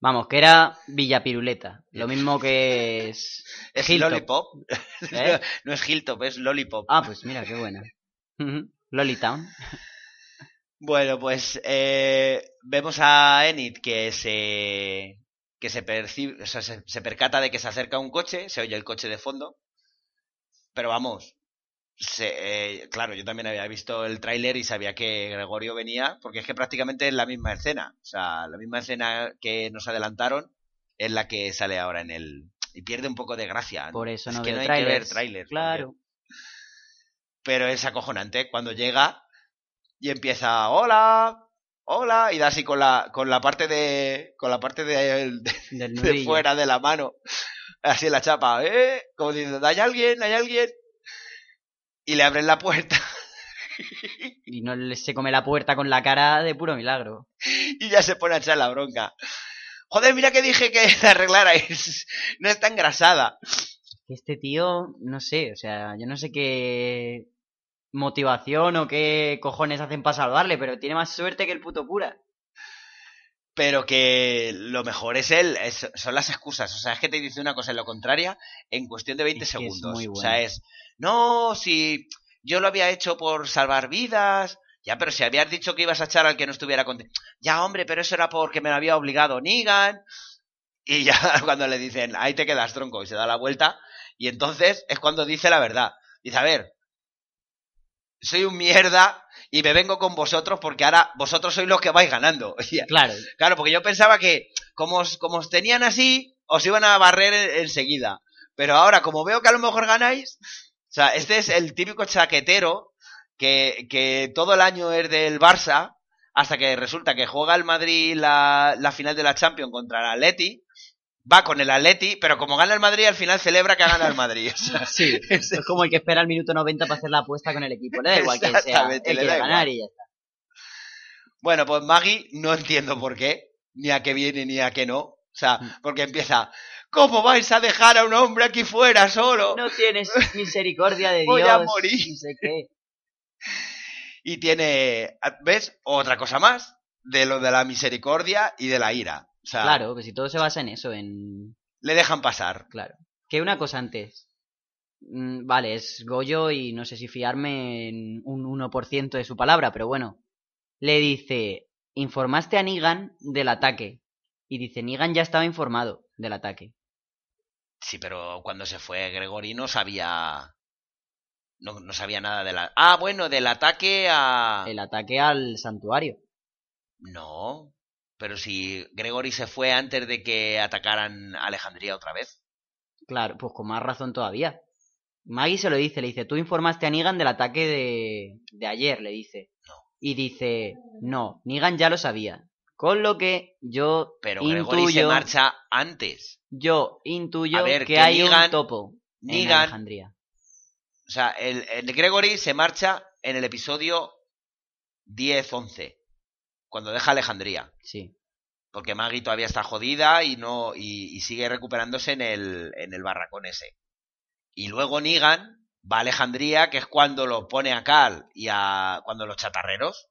Vamos, que era Villapiruleta. Lo mismo que es. Es Hilltop. Lollipop. ¿Eh? no es Hilltop, es Lollipop. Ah, pues mira, qué buena. Lolitown. Bueno, pues eh, vemos a Enid que se que se percibe, o sea, se, se percata de que se acerca un coche, se oye el coche de fondo, pero vamos, se- eh, claro, yo también había visto el tráiler y sabía que Gregorio venía, porque es que prácticamente es la misma escena, o sea, la misma escena que nos adelantaron es la que sale ahora en el y pierde un poco de gracia. ¿no? Por eso Es no que veo no hay que ver trailers. Claro. Pero es acojonante cuando llega y empieza hola hola y da así con la con la parte de con la parte de, de- Del de nudillo. fuera de la mano así en la chapa eh como diciendo hay alguien hay alguien y le abren la puerta. Y no le- se come la puerta con la cara de puro milagro. y ya se pone a echar la bronca. Joder mira que dije que la arreglarais. No está engrasada este tío, no sé, o sea, yo no sé qué motivación o qué cojones hacen para salvarle, pero tiene más suerte que el puto cura. pero que lo mejor es él, es- son las excusas. O sea, es que te dice una cosa en lo contraria en cuestión de 20 Es que es segundos. O sea, es, no, si yo lo había hecho por salvar vidas. Ya, pero si habías dicho que ibas a echar al que no estuviera contigo. Ya, hombre, pero eso era porque me lo había obligado Negan. Y ya cuando le dicen, ahí te quedas tronco, y se da la vuelta. Y entonces es cuando dice la verdad. Dice, a ver, soy un mierda y me vengo con vosotros porque ahora vosotros sois los que vais ganando. Claro, Claro, porque yo pensaba que como os, como os tenían así, os iban a barrer en- enseguida. Pero ahora, como veo que a lo mejor ganáis, o sea, este es el típico chaquetero que, que todo el año es del Barça, hasta que resulta que juega el Madrid la, la final de la Champions contra el Atleti, va con el Atleti, pero como gana el Madrid, al final celebra que gana el Madrid. O sea, sí. es- Es como el que espera el minuto 90 para hacer la apuesta con el equipo. Le da igual que sea. Él quiere ganar y ya está. Bueno, pues Maggie no entiendo por qué, ni a qué viene ni a qué no. O sea, porque empieza, ¿cómo vais a dejar a un hombre aquí fuera solo? No tienes misericordia de Voy Dios. a morir. No sé qué. Y tiene, ¿ves? Otra cosa más de lo de la misericordia y de la ira. O sea, Claro, pues si todo se basa en eso, en... le dejan pasar. Claro. Que una cosa antes. Mm, Vale, es Goyo y no sé si fiarme en un 1% de su palabra, pero bueno. Le dice, informaste a Negan del ataque. Y dice, Negan ya estaba informado del ataque. Sí, pero cuando se fue Gregory no sabía... No, no sabía nada de la... Ah, bueno, del ataque a... El ataque al santuario. No, pero si Gregory se fue antes de que atacaran a Alejandría otra vez. Claro, pues con más razón todavía. Maggie se lo dice, le dice, tú informaste a Negan del ataque de, de ayer, le dice. No. Y dice, no, Negan ya lo sabía. Con lo que yo Pero Gregory se marcha antes. yo intuyo A ver, que, que hay Negan- un topo en Negan- Alejandría. O sea, el, el Gregory se marcha en el episodio 10-11, cuando deja Alejandría. Sí, Porque Maggie todavía está jodida y no y, y sigue recuperándose en el, en el barracón ese. Y luego Negan va a Alejandría, que es cuando lo pone a Cal y a cuando los chatarreros.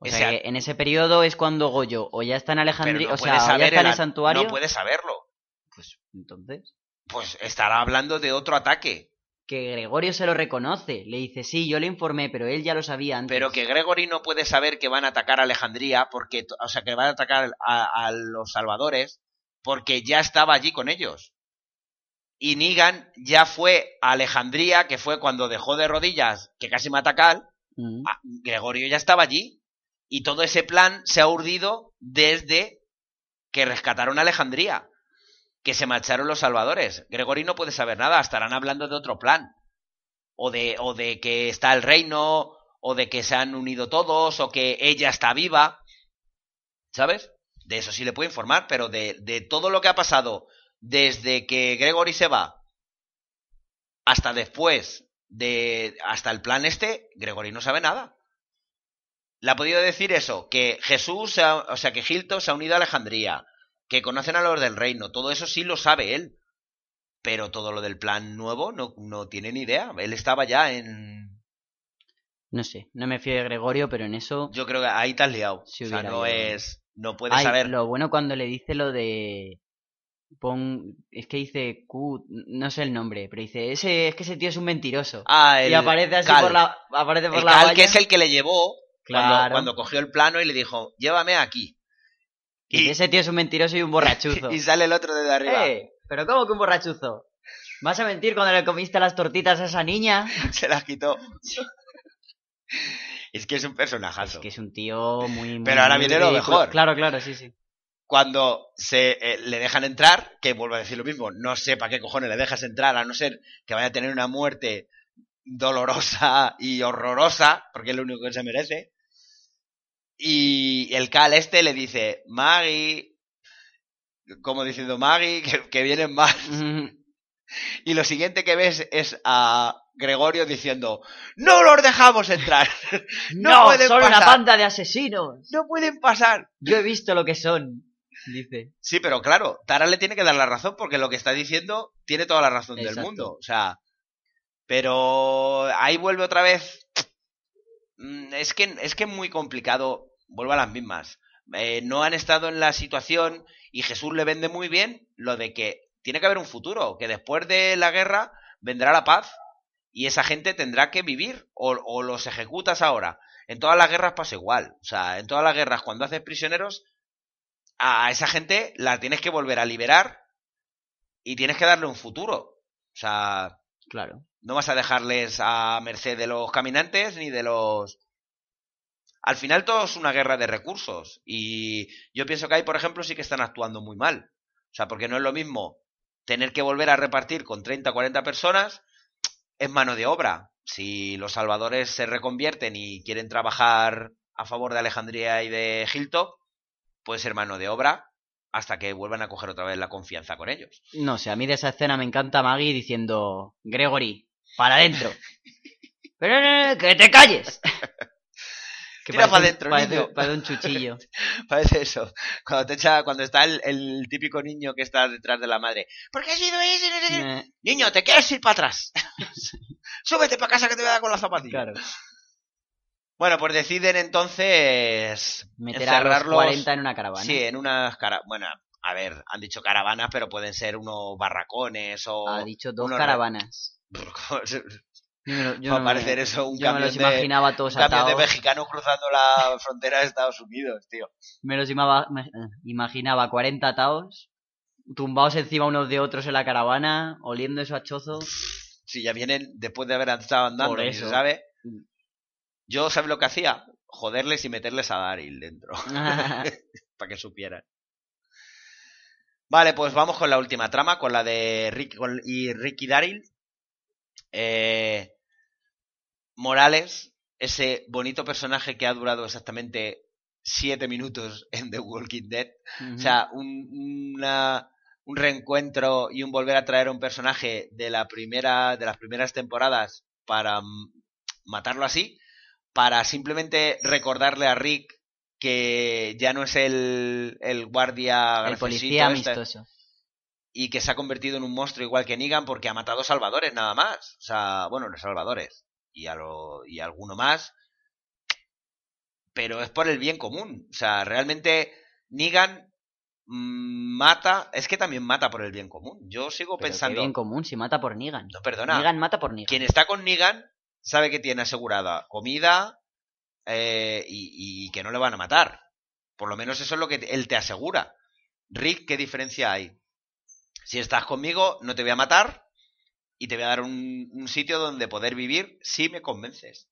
o Ese sea que en ese periodo es cuando Goyo o ya está en Alejandría, no o sea, ya está en el santuario, No puede saberlo. pues entonces Pues estará hablando de otro ataque. Que Gregorio se lo reconoce, le dice, sí, yo le informé, pero él ya lo sabía antes. Pero que Gregory no puede saber que van a atacar a Alejandría, porque, o sea, que van a atacar a, a los salvadores, porque ya estaba allí con ellos. Y Negan ya fue a Alejandría, que fue cuando dejó de rodillas, que casi mata a Cal. Mm. Ah, Gregorio ya estaba allí. Y todo ese plan se ha urdido desde que rescataron a Alejandría. Que se marcharon los salvadores. Gregorio no puede saber nada, estarán hablando de otro plan. O de, o de que está el reino, o de que se han unido todos, o que ella está viva. ¿Sabes? De eso sí le puedo informar, pero de, de todo lo que ha pasado desde que Gregory se va hasta después de hasta el plan este, Gregory no sabe nada. Le ha podido decir eso, que Jesús, o sea, que Hilton se ha unido a Alejandría, que conocen a los del reino, todo eso sí lo sabe él. Pero todo lo del plan nuevo no, no tiene ni idea. Él estaba ya en... No sé, no me fío de Gregorio, pero en eso Yo creo que ahí te has liado. Sí o sea, no ido. es... no puede Ay, saber. Lo bueno cuando le dice lo de. Pon. Es que dice Q, no sé el nombre, pero dice, ese, es que ese tío es un mentiroso. Ah, el y aparece así Cal. por la. Aparece por El la Cal, valla. que es el que le llevó cuando, cuando cogió el plano y le dijo, llévame aquí. Y Y, ese tío es un mentiroso y un borrachuzo. y sale el otro desde arriba. ¡Eh! ¿Pero cómo que un borrachuzo? ¿Vas a mentir cuando le comiste las tortitas a esa niña? Se las quitó. es que es un Es personajazo. que es un tío muy. muy Pero ahora muy viene lo ridículo. mejor. Claro, claro, sí, sí. Cuando se eh, le dejan entrar, que vuelvo a decir lo mismo, no sé para qué cojones le dejas entrar, a no ser que vaya a tener una muerte dolorosa y horrorosa, porque es lo único que se merece. Y el Cal este le dice, Maggie, como diciendo Maggie, que, que vienen más. Y lo siguiente que ves es a Gregorio diciendo, no los dejamos entrar. No ¡No! pueden ¡Son una banda de asesinos! No pueden pasar. Yo he visto lo que son, dice. Sí, pero claro, Tara le tiene que dar la razón porque lo que está diciendo tiene toda la razón del mundo. O sea, pero ahí vuelve otra vez. Mm, Es que es que es muy complicado. Vuelvo a las mismas. Eh, no han estado en la situación y Jesús le vende muy bien lo de que tiene que haber un futuro, que después de la guerra vendrá la paz y esa gente tendrá que vivir o, o los ejecutas ahora. En todas las guerras pasa igual. O sea, en todas las guerras cuando haces prisioneros a esa gente la tienes que volver a liberar y tienes que darle un futuro. O sea, Claro. no vas a dejarles a merced de los caminantes ni de los... Al final todo es una guerra de recursos y yo pienso que ahí, por ejemplo, sí que están actuando muy mal. O sea, porque no es lo mismo tener que volver a repartir con 30 o 40 personas, es mano de obra. Si los salvadores se reconvierten y quieren trabajar a favor de Alejandría y de Hilltop, puede ser mano de obra hasta que vuelvan a coger otra vez la confianza con ellos. No sé, a mí de esa escena me encanta Maggie diciendo, Gregory, para adentro. Pero no, no, que te calles. Que Tira parece pa' un- dentro, parece, parece un chuchillo. Parece eso. Cuando te echa, cuando está el, el típico niño que está detrás de la madre. ¿Por qué has ido ahí? No sé qué". Eh, Niño, te quieres ir para atrás. Súbete para casa que te voy a dar con la zapatilla. claro. Bueno, pues deciden entonces Meter a los encerrarlos 40 en una caravana. Sí, en unas cara... Bueno, a ver, han dicho caravanas, pero pueden ser unos barracones o... Ha dicho dos unos caravanas. Yo me a no eso un yo me camión, los de, imaginaba todos un camión de mexicanos cruzando la frontera de Estados Unidos, tío. Me los me- eh, imaginaba 40 atados, tumbados encima unos de otros en la caravana, oliendo eso a chozo. Si ya vienen después de haber estado andando, Por eso. sabe. Yo, ¿sabes lo que hacía? Joderles y meterles a Daryl dentro. para que supieran. Vale, pues vamos con la última trama, con la de Rick con- y Ricky Daryl. Eh, Morales, ese bonito personaje que ha durado exactamente siete minutos en The Walking Dead. O sea, un, una- un reencuentro y un volver a traer a un personaje de la primera, de las primeras temporadas para matarlo así, para simplemente recordarle a Rick que ya no es el, el guardia el este, amistoso. y que se ha convertido en un monstruo igual que Negan porque ha matado salvadores nada más. O sea, bueno, los salvadores y, a lo, y alguno más. Pero es por el bien común. O sea, realmente Negan mata, es que también mata por el bien común. Yo sigo Pero qué pensando, bien común si mata por Negan. no, perdona, Negan mata por Negan. quien está con Negan sabe que tiene asegurada comida eh, y, y que no le van a matar. Por lo menos eso es lo que él te asegura. Rick, ¿qué diferencia hay? Si estás conmigo, no te voy a matar y te voy a dar un, un sitio donde poder vivir si me convences.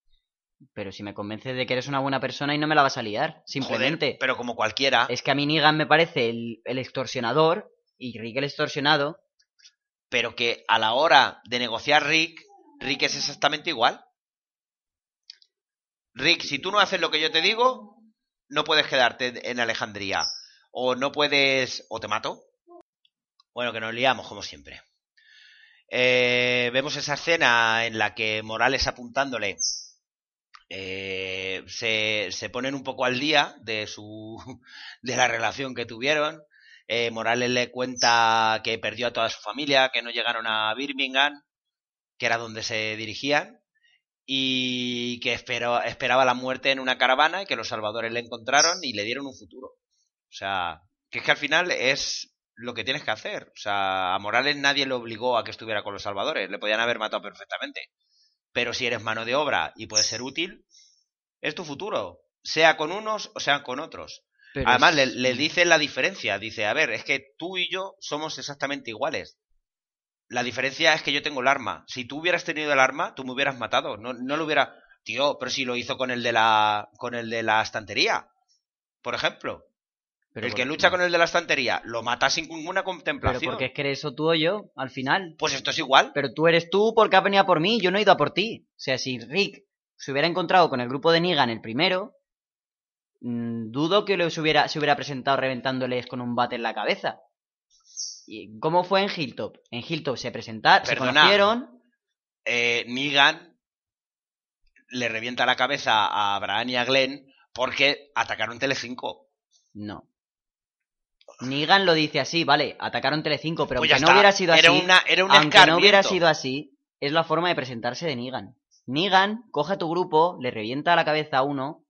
Pero si me convences de que eres una buena persona y no me la vas a liar, simplemente. Joder, pero como cualquiera, Es que a mí Negan me parece el, el extorsionador y Rick el extorsionado. pero que a la hora de negociar Rick, Rick es exactamente igual. Rick, si tú no haces lo que yo te digo, no puedes quedarte en Alejandría. O no puedes... o te mato. Bueno, que nos liamos como siempre. Eh, vemos esa escena en la que Morales apuntándole eh, se, se ponen un poco al día de su de la relación que tuvieron. Eh, Morales le cuenta que perdió a toda su familia, que no llegaron a Birmingham, que era donde se dirigían, y que esperó- esperaba la muerte en una caravana y que los salvadores le encontraron y le dieron un futuro. O sea, que es que al final es lo que tienes que hacer. O sea, a Morales nadie le obligó a que estuviera con los salvadores. Le podían haber matado perfectamente. Pero si eres mano de obra y puedes ser útil, es tu futuro. Sea con unos o sean con otros. Pero Además, es- le, le dice la diferencia. Dice, a ver, es que tú y yo somos exactamente iguales. La diferencia es que yo tengo el arma. Si tú hubieras tenido el arma, tú me hubieras matado. No, no lo hubiera... Tío, pero si lo hizo con el de la, con el de la estantería. Por ejemplo. Pero el que lucha con el de la estantería lo mata sin ninguna Pero contemplación. porque es que eres o tú o yo, al final. Pues esto es igual. Pero tú eres tú porque has venido a por mí, yo no he ido a por ti. O sea, si Rick se hubiera encontrado con el grupo de Negan el primero, mm, dudo que se hubiera, se hubiera presentado reventándoles con un bate en la cabeza. ¿Y cómo fue en Hilltop? En Hilltop se presentaron, se conocieron, eh, Negan le revienta la cabeza a Abraham y a Glenn porque atacaron Telecinco. no. Negan lo dice así, vale, atacaron Telecinco, pero Pues aunque no hubiera sido era así, Una, era un aunque no hubiera sido así, es la forma de presentarse de Negan. Negan coge a tu grupo, le revienta la cabeza a uno,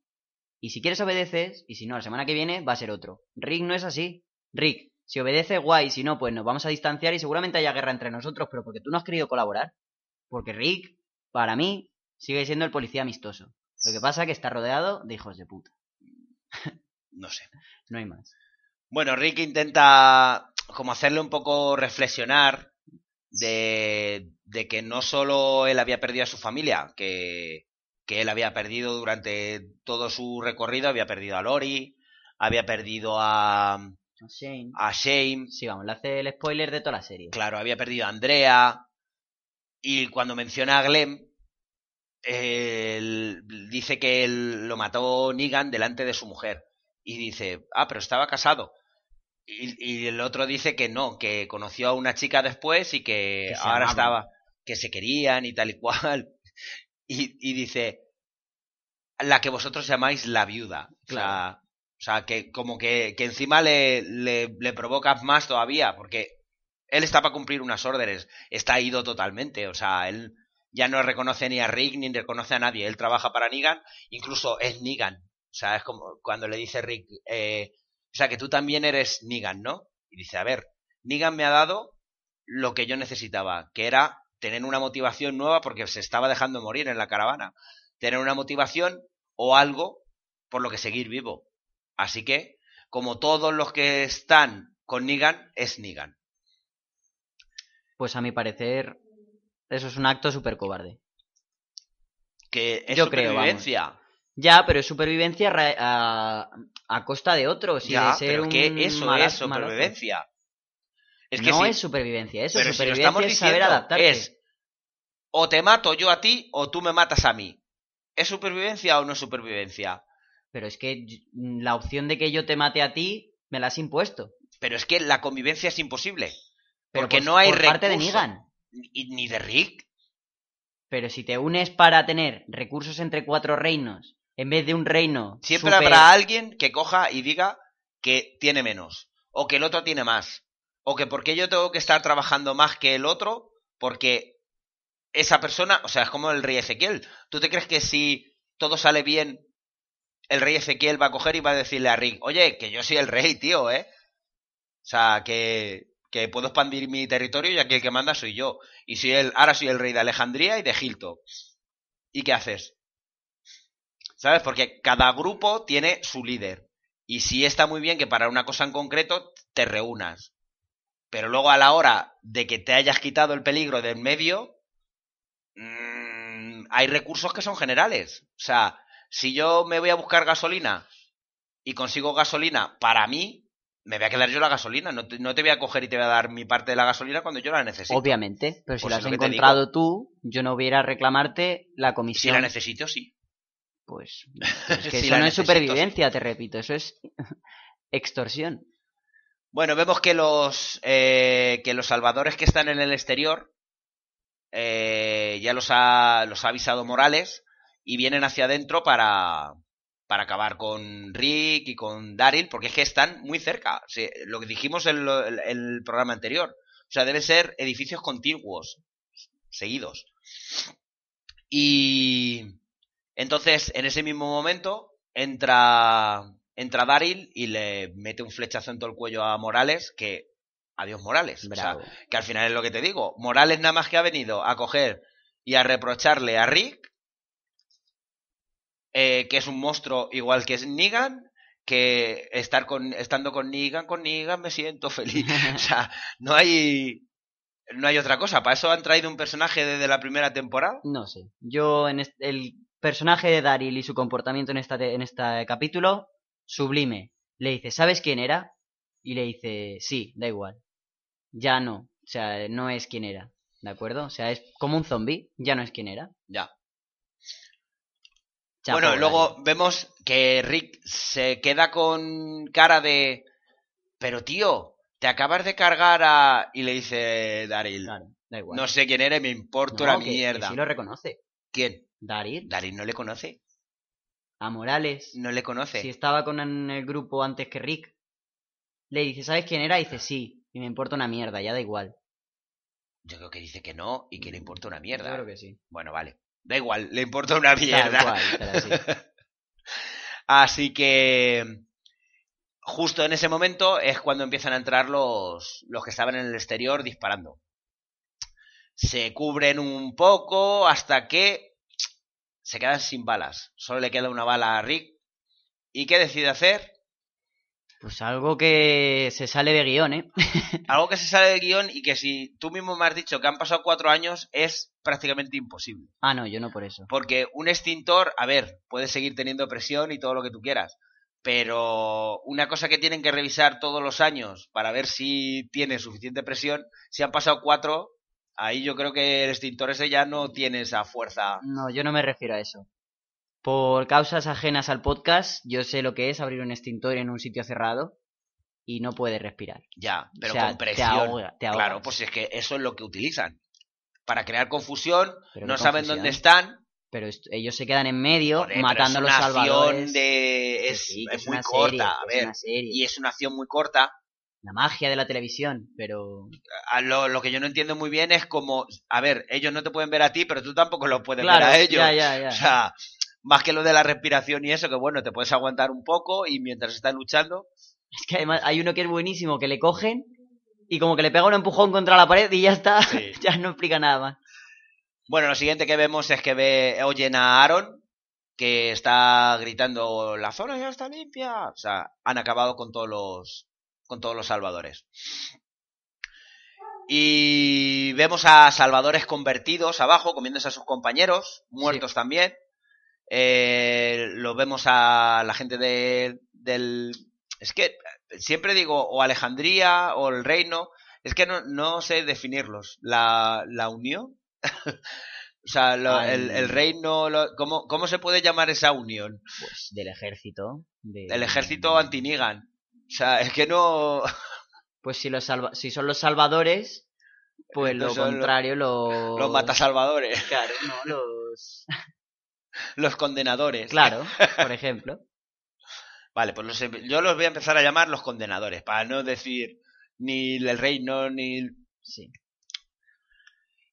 y si quieres obedeces, y si no, la semana que viene va a ser otro. Rick no es así. Rick, si obedece, guay, si no, pues nos vamos a distanciar y seguramente haya guerra entre nosotros, pero porque tú no has querido colaborar. Porque Rick, para mí, sigue siendo el policía amistoso. Lo que pasa es que está rodeado de hijos de puta. No sé. No hay más. Bueno, Rick intenta como hacerle un poco reflexionar de, de que no solo él había perdido a su familia, que, que él había perdido durante todo su recorrido, había perdido a Lori, había perdido a, Shane. a Shane, Sí, vamos, le hace el spoiler de toda la serie. claro, había perdido a Andrea, y cuando menciona a Glenn, él dice que él lo mató Negan delante de su mujer. Y dice, ah, pero estaba casado. Y, y el otro dice que no, que conoció a una chica después y que, ahora amaban. estaba, que se querían y tal y cual. Y, y dice, la que vosotros llamáis la viuda. O sea, Claro. o sea, que como que, que encima le, le, le provocas más todavía, porque él está para cumplir unas órdenes, está ido totalmente, o sea, él ya no reconoce ni a Rick ni reconoce a nadie, él trabaja para Negan, incluso es Negan, o sea, es como cuando le dice Rick, eh, o sea, que tú también eres Negan, ¿no? Y dice, a ver, Negan me ha dado lo que yo necesitaba, que era tener una motivación nueva porque se estaba dejando morir en la caravana, tener una motivación o algo por lo que seguir vivo. Así que, como todos los que están con Negan, es Negan. Pues a mi parecer, eso es un acto súper cobarde. Que es Yo creo, supervivencia. Ya, pero es supervivencia a, a costa de otros y ya, de ser pero es que un eso es supervivencia. Es que no es supervivencia, eso pero si lo supervivencia estamos es saber adaptarte. es o te mato yo a ti o tú me matas a mí. ¿Es supervivencia o no es supervivencia? Pero es que y- la opción de que yo te mate a ti me la has impuesto. Pero es que la convivencia es imposible. Pero Porque por- no hay por parte de. Negan. Ni de Rick. Pero si te unes para tener recursos entre cuatro reinos, en vez de un reino Siempre habrá alguien que coja y diga que tiene menos. O que el otro tiene más. O que porque yo tengo que estar trabajando más que el otro, porque esa persona, o sea, es como el rey Ezequiel. ¿Tú te crees que si todo sale bien, el rey Ezequiel va a coger y va a decirle a Rick, oye, que yo soy el rey, tío, ¿eh? O sea, que, que puedo expandir mi territorio y aquí el que manda soy yo. Y soy el, ahora soy el rey de Alejandría y de Hilto. ¿Y qué haces? ¿Sabes? Porque cada grupo tiene su líder. Y sí está muy bien que para una cosa en concreto te reúnas. Pero luego a la hora de que te hayas quitado el peligro del medio, mm, hay recursos que son generales. O sea, si yo me voy a buscar gasolina y consigo gasolina para mí, me voy a quedar yo la gasolina. No te, no te voy a coger y te voy a dar mi parte de la gasolina cuando yo la necesito. Obviamente, pero si Pues es has encontrado tú, yo no hubiera a reclamarte la Si comisión. la necesito, sí. Pues es que eso no es supervivencia, te repito, eso es extorsión. Bueno, vemos que los eh, que los salvadores que están en el exterior eh, ya los ha, los ha avisado Morales y vienen hacia adentro para, para acabar con Rick y con Daryl, porque es que están muy cerca. Sí, lo que dijimos en en el programa anterior. O sea, deben ser edificios contiguos, seguidos. Y entonces, en ese mismo momento, entra, entra Daryl y le mete un flechazo en todo el cuello a Morales, que adiós Morales. O sea, que al final es lo que te digo. Morales nada más que ha venido a coger y a reprocharle a Rick, eh, que es un monstruo igual que es Negan, que estar con, estando con Negan, con Negan me siento feliz. o sea, no hay, no hay otra cosa. Para eso han traído un personaje desde la primera temporada. No sé. Yo, en est- el personaje de Daryl y su comportamiento en, esta en este capítulo, sublime. Le dice, ¿sabes quién era? Y le dice, sí, da igual. Ya no. O sea, no es quien era. ¿De acuerdo? O sea, es como un zombie. Ya no es quien era. Ya. Chapo, bueno, luego Daryl. vemos que Rick se queda con cara de. Pero tío, te acabas de cargar a. Y le dice Daryl. Claro, da igual. No sé quién eres, me importa No, una que- que mierda. sí lo reconoce. ¿Quién? Daryl. Daryl no le conoce. A Morales. No le conoce. Si estaba con en el grupo antes que Rick. Le dice, ¿sabes quién era? Y dice, sí. Y me importa una mierda, ya da igual. Yo creo que dice que no y que le importa una mierda. Yo creo que sí. Bueno, vale. Da igual, le importa una mierda. cual, pero sí. Así que justo en ese momento es cuando empiezan a entrar los, los que estaban en el exterior disparando. Se cubren un poco hasta que se quedan sin balas. Solo le queda una bala a Rick. ¿Y qué decide hacer? Pues algo que se sale de guion, ¿eh? Algo que se sale del guion y que si tú mismo me has dicho que han pasado cuatro años es prácticamente imposible. ah, no, yo no por eso. Porque un extintor, a ver, puede seguir teniendo presión y todo lo que tú quieras. Pero una cosa que tienen que revisar todos los años para ver si tiene suficiente presión, si han pasado cuatro, ahí yo creo que el extintor ese ya no tiene esa fuerza. No, yo no me refiero a eso. Por causas ajenas al podcast, yo sé lo que es abrir un extintor en un sitio cerrado y no puedes respirar. Ya, pero O sea, con te presión. ahoga- te ahogas. claro, pues es que eso es lo que utilizan. Para crear confusión, Pero no saben confusión. dónde están. Pero ellos se quedan en medio Joder, pero matando a los es una acción salvadores. de... Que Es, sí, es es muy una corta, serie, a es ver. una serie. Y es una acción muy corta. La magia de la televisión, pero... a lo, lo que yo no entiendo muy bien es como, a ver, ellos no te pueden ver a ti, pero tú tampoco los puedes Claro, ver a ellos. ya, ya, ya. O sea, más que lo de la respiración y eso, que bueno, te puedes aguantar un poco y mientras estás luchando, Es que además hay uno que es buenísimo, que le cogen y como que le pega un empujón contra la pared y ya está. Sí. ya no explica nada más. Bueno, lo siguiente que vemos es que ve, oyen a Aaron que está gritando la zona ya está limpia. O sea, han acabado con todos los con todos los salvadores. Y vemos a salvadores convertidos abajo, comiéndose a sus compañeros, muertos también. Eh, lo vemos a la gente de, del... Es que siempre digo o Alejandría o el reino. Es que no, no sé definirlos. La, la unión. o sea, lo- el, el reino... lo- ¿cómo, ¿Cómo se puede llamar esa unión? Pues del ejército. de- El ejército anti-Nigan. O sea, es que no... Pues si, los salva- si son los salvadores, pues lo son los- contrario, los... Los matasalvadores. Claro, no, los... Los condenadores. Claro, por ejemplo. Vale, pues los em- yo los voy a empezar a llamar los condenadores, para no decir ni el reino ni... Sí.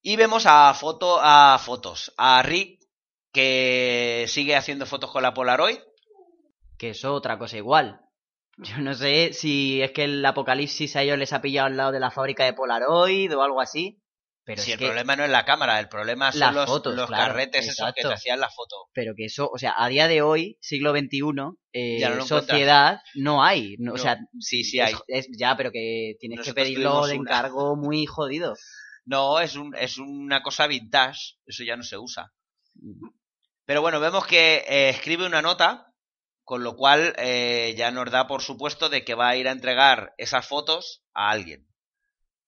Y vemos a foto, a fotos, a Rick que sigue haciendo fotos con la Polaroid. Que eso otra cosa igual. Yo no sé si es que el apocalipsis a ellos les ha pillado al lado de la fábrica de Polaroid o algo así. Pero si el que... problema no es la cámara, el problema son Las los, fotos, los claro, carretes esos que exacto. te hacían la foto. Pero que eso, o sea, a día de hoy, siglo XXI, eh, no encuentras. sociedad, no hay. No, No, o sea, sí, sí hay. es- ya, pero que tienes Nosotros que pedirlo de una. encargo muy jodido. No, es, un, es una cosa vintage, eso ya no se usa. Pero bueno, vemos que eh, escribe una nota, con lo cual eh, ya nos da por supuesto de que va a ir a entregar esas fotos a alguien.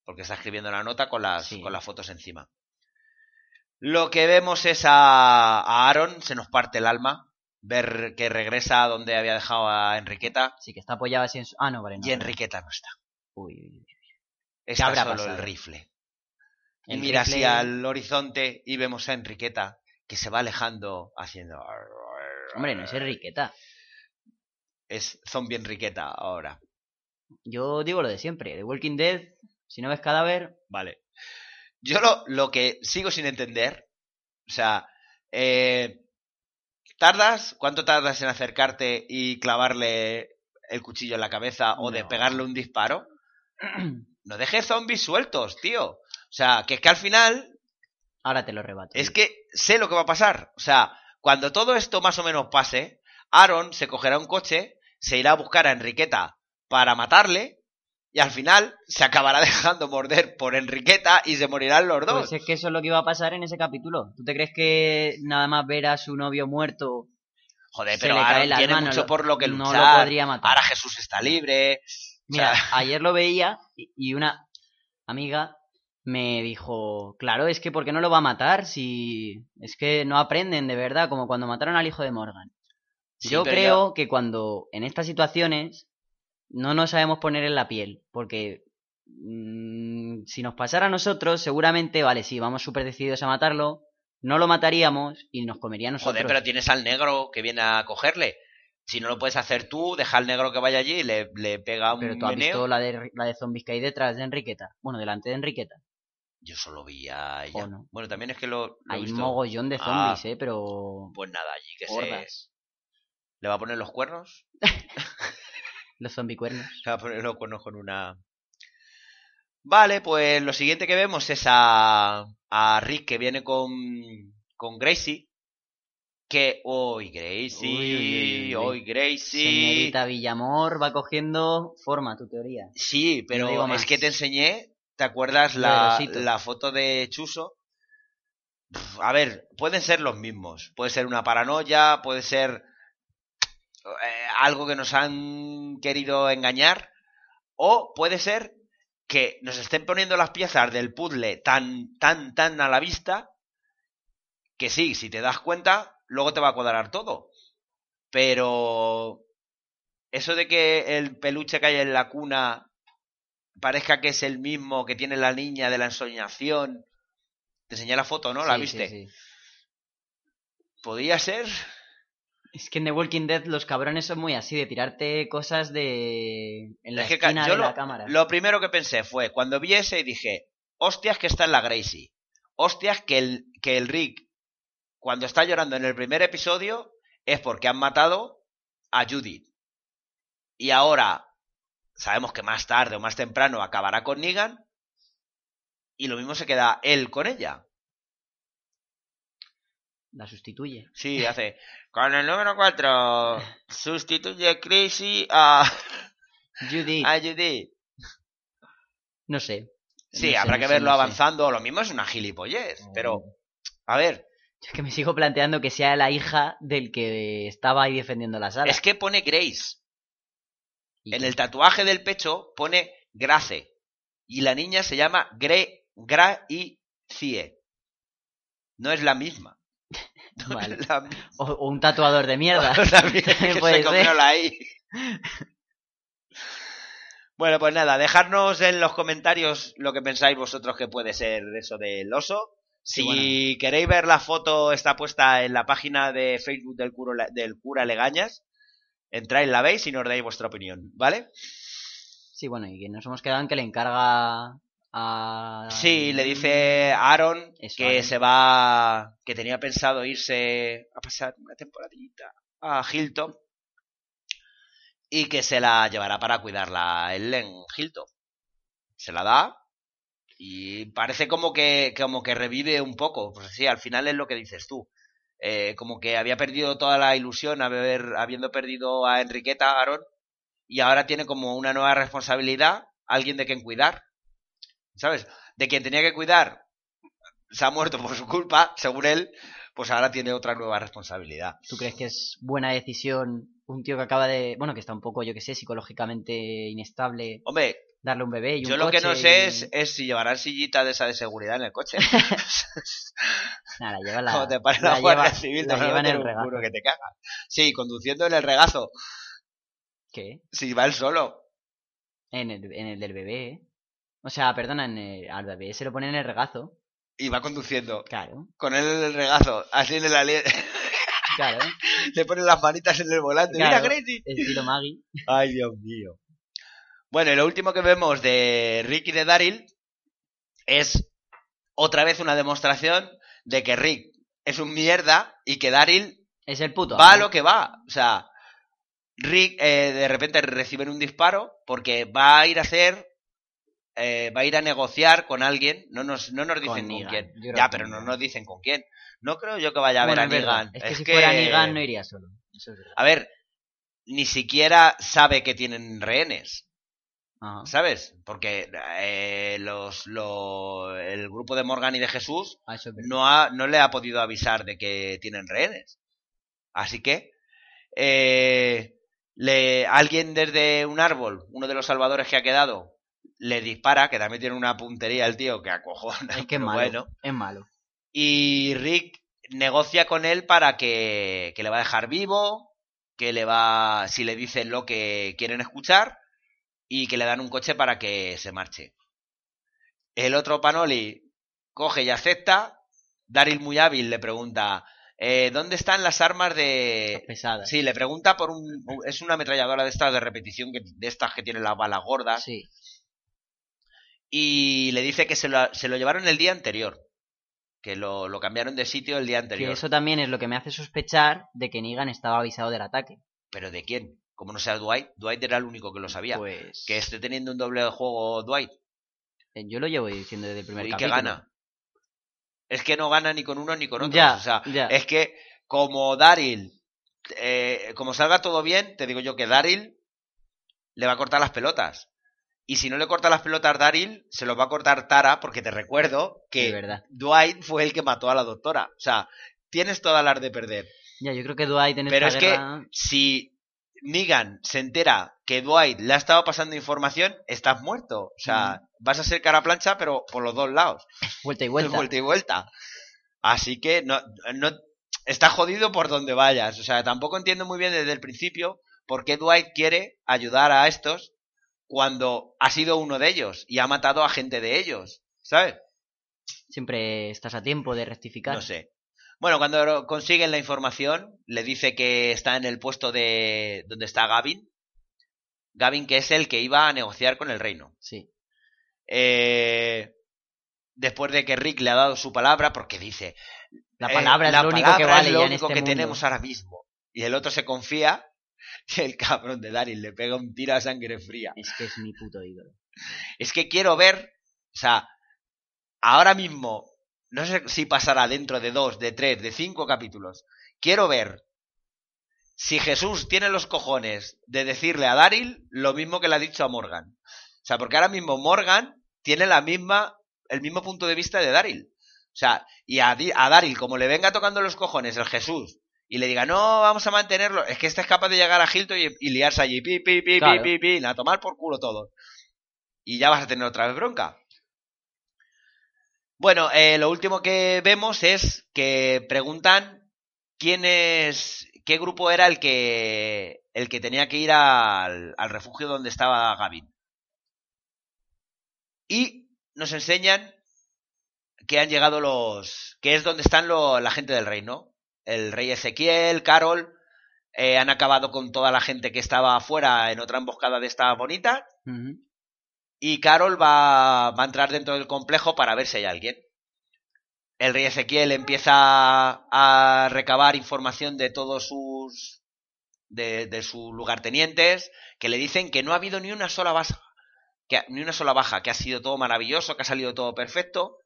Porque está escribiendo la nota con las, Sí. con las fotos encima. Lo que vemos es a, a Aaron, se nos parte el alma, ver que regresa a donde había dejado a Enriqueta, Sí, que está apoyado así en su... Ah, no, vale, no. y Enriqueta no está. Uy, uy, uy. Está habrá solo pasado? el rifle. Y El mira rifle- así al horizonte y vemos a Enriqueta que se va alejando haciendo... Hombre, no es Enriqueta. Es zombie Enriqueta ahora. Yo digo lo de siempre. The Walking Dead, si no ves cadáver, Vale. Yo lo, lo que sigo sin entender, o sea, eh, ¿Tardas? ¿Cuánto tardas en acercarte y clavarle el cuchillo en la cabeza o de pegarle un disparo? No dejes zombies sueltos, tío. O sea, que es que al final Ahora te lo rebato. es que sé lo que va a pasar. O sea, cuando todo esto más o menos pase, Aaron se cogerá un coche, se irá a buscar a Enriqueta para matarle y al final se acabará dejando morder por Enriqueta y se morirán los dos. Pues es que eso es lo que iba a pasar en ese capítulo. ¿Tú te crees que nada más ver a su novio muerto Joder, se pero tiene no mucho por lo que no luchar. lo podría matar. Ahora Jesús está libre. Mira, O sea, ayer lo veía y- y una amiga me dijo, claro, es que ¿por qué no lo va a matar si es que no aprenden de verdad, como cuando mataron al hijo de Morgan? Sí, yo creo que cuando en estas situaciones no nos sabemos poner en la piel, porque mm, si nos pasara a nosotros, seguramente, vale, sí, vamos súper decididos a matarlo, no lo mataríamos y nos comería a nosotros. Joder, pero tienes al negro que viene a cogerle. Si no lo puedes hacer tú, deja al negro que vaya allí y le, le pega un Pero tú has meneo. visto la de, la de zombies que hay detrás de Enriqueta. Bueno, delante de Enriqueta. Yo solo vi a ella. ¿O no? Bueno, también es que lo, Hay visto. mogollón de Ah. zombies, eh, pero... Pues nada, allí que se... hordas. ¿Le va a poner los cuernos? Los zombie cuernos. Le va a poner los cuernos con una... Vale, pues lo siguiente que vemos es a, a Rick que viene con, con Gracie. Que... ¡Uy, Gracie! Uy, uy, uy, uy. ¡Uy, Gracie! Señorita Villamor va cogiendo forma tu teoría. Sí, pero No es que te enseñé, ¿te acuerdas la, la foto de Chuso? A ver, pueden ser los mismos. Puede ser una paranoia, puede ser eh, algo que nos han querido engañar, o puede ser que nos estén poniendo las piezas del puzzle tan, tan, tan a la vista, que sí, si te das cuenta, luego te va a cuadrar todo. Pero eso de que el peluche que hay en la cuna parezca que es el mismo que tiene la niña de la ensoñación. Te enseñé la foto, ¿no? ¿La Sí, viste? sí, sí. ¿Podría ser? Es que en The Walking Dead los cabrones son muy así, de tirarte cosas de... En la Es que esquina yo de lo, la cámara. lo primero que pensé fue, cuando vi ese dije, hostias que está en la Gracie. Hostias que el, que el Rick, cuando está llorando en el primer episodio, es porque han matado a Judith. Y ahora, sabemos que más tarde o más temprano acabará con Negan. Y lo mismo se queda él con ella. La sustituye. Sí, hace. Con el número 4, sustituye Crazy a, Judith. a Judith. No sé. Sí, No sé, habrá no que sé, verlo no sé. avanzando. Lo mismo es una gilipollez. Pero, a ver, Es que me sigo planteando que sea la hija del que estaba ahí defendiendo la sala. es que pone Grace. Y En el tatuaje del pecho pone Grace. Y la niña se llama Gre, Gra y Cie. No es la misma. Vale. la o, o un tatuador de mierda. Que se ser. Bueno, pues nada, dejadnos en los comentarios lo que pensáis vosotros que puede ser eso del oso. Si queréis ver la foto, está puesta en la página de Facebook del, cura, del cura Legañas. Entráis, la veis y nos dais vuestra opinión, ¿vale? Sí, bueno, y que nos hemos quedado en que le encarga a... Sí, le dice a Aaron Eso, que Aaron. se va, que tenía pensado irse a pasar una temporadita a Hilton y que se la llevará para cuidarla él en Hilton. Se la da y parece como que, como que revive un poco. Pues sí, al final es lo que dices tú. Eh, como que había perdido toda la ilusión haber, habiendo perdido a Enriqueta, Aaron, y ahora tiene como una nueva responsabilidad, alguien de quien cuidar. ¿Sabes? De quien tenía que cuidar se ha muerto por su culpa, según él, pues ahora tiene otra nueva responsabilidad. ¿Tú crees que es buena decisión un tío que acaba de... Bueno, que está un poco, yo que sé, psicológicamente inestable, Hombre, darle un bebé y un yo lo que no sé y- es, es si llevarán sillita de esa de seguridad en el coche. Nada, lleva la... Como te la la Guardia lleva- Civil, la lleva en el regazo. puro que te caga. Sí, conduciendo en el regazo. ¿Qué? Si va él solo. En el, en el del bebé, ¿eh? O sea, perdona, en el- al bebé se lo pone en el regazo. Y va conduciendo. Claro, Con él en el regazo. Así en el ali- claro. Le ponen las manitas en el volante. Claro. Mira, Gracie. Estilo Maggie. Ay, Dios mío. Bueno, y lo último que vemos de Rick y de Daryl es otra vez una demostración de que Rick es un mierda y que Daryl Es el puto. va a amo. lo que va. O sea, Rick eh, de repente reciben un disparo porque va a ir a hacer. Eh, va a ir a negociar con alguien. No nos, no nos dicen con, Negan. quién. Ya, pero no nos dicen con quién. No creo yo que vaya a Bueno, ver a es. Negan. Es que si fuera Negan no iría solo. Eso es verdad. A ver, ni siquiera sabe que tienen rehenes. Ajá. ¿Sabes? Porque eh, los, lo- el grupo de Morgan y de Jesús Ah, es no, ha, no le ha podido avisar de que tienen rehenes. Así que eh, le, alguien desde un árbol, uno de los salvadores que ha quedado, le dispara, que también tiene una puntería el tío que acojona. Es que es malo. bueno. Es malo. Y Rick negocia con él para que, que le va a dejar vivo, que le va, si le dicen lo que quieren escuchar, y que le dan un coche para que se marche. El otro Panoli coge y acepta. Daryl muy hábil le pregunta, eh, ¿dónde están las armas de...? Pesadas. Sí, le pregunta por un... Es una ametralladora de estas de repetición, que, de estas que tienen las balas gordas. Sí. Y le dice que se lo, se lo llevaron el día anterior. Que lo, lo cambiaron de sitio el día Que anterior. eso también es lo que me hace sospechar de que Negan estaba avisado del ataque. ¿Pero de quién? Como no sea Dwight. Dwight era el único que lo sabía. Pues. Que esté teniendo un doble de juego Dwight. eh, Yo lo llevo diciendo desde el primer ¿Y qué capítulo. gana? Es que no gana ni con uno ni con otro. Ya, o sea, ya. es que como Daryl, eh, como salga todo bien, te digo yo que Daryl le va a cortar las pelotas. Y si no le corta las pelotas Daryl, se los va a cortar Tara, porque te recuerdo que verdad. Dwight fue el que mató a la doctora. O sea, tienes todas las de perder. Ya, yo creo que Dwight en Pero esta es que si Negan se entera que Dwight le ha estado pasando información, estás muerto. O sea, vas a ser cara plancha, pero por los dos lados. Vuelta y vuelta. Vuelta y vuelta. Así que no, no está jodido por donde vayas. O sea, tampoco entiendo muy bien desde el principio por qué Dwight quiere ayudar a estos cuando ha sido uno de ellos y ha matado a gente de ellos. ¿Sabes? Siempre estás a tiempo de rectificar. No sé. Bueno, cuando consiguen la información, le dice que está en el puesto de donde está Gavin. Gavin, que es el que iba a negociar con el reino. Sí. Eh, después de que Rick le ha dado su palabra, porque dice, La eh, palabra la es lo único que vale es lo ya en único este que mundo. tenemos ahora mismo. Y el otro se confía el cabrón de Daryl le pega un tiro a sangre fría. Es que es mi puto ídolo. Es que quiero ver, o sea, ahora mismo, no sé si pasará dentro de dos, de tres, de cinco capítulos. Quiero ver si Jesús tiene los cojones de decirle a Daryl lo mismo que le ha dicho a Morgan. O sea, porque ahora mismo Morgan tiene la misma, el mismo punto de vista de Daryl. O sea, y a, a Daryl, como le venga tocando los cojones el Jesús y le diga, no, vamos a mantenerlo, es que este es capaz de llegar a Hilton y, y liarse allí, pi, pi, pi, Claro. pi, pi, pi, a tomar por culo todo. Y ya vas a tener otra vez bronca. Bueno, eh, lo último que vemos es que preguntan quién es, qué grupo era el que, el que tenía que ir al, al refugio donde estaba Gavin. Y nos enseñan que han llegado los, que es donde están lo- la gente del reino. El rey Ezequiel, Carol, eh, han acabado con toda la gente que estaba afuera en otra emboscada de esta bonita. Y Carol va, va a entrar dentro del complejo para ver si hay alguien. El rey Ezequiel empieza a recabar información de todos sus. de, de sus lugartenientes, que le dicen que no ha habido ni una sola baja. Que, ni una sola baja, que ha sido todo maravilloso, que ha salido todo perfecto.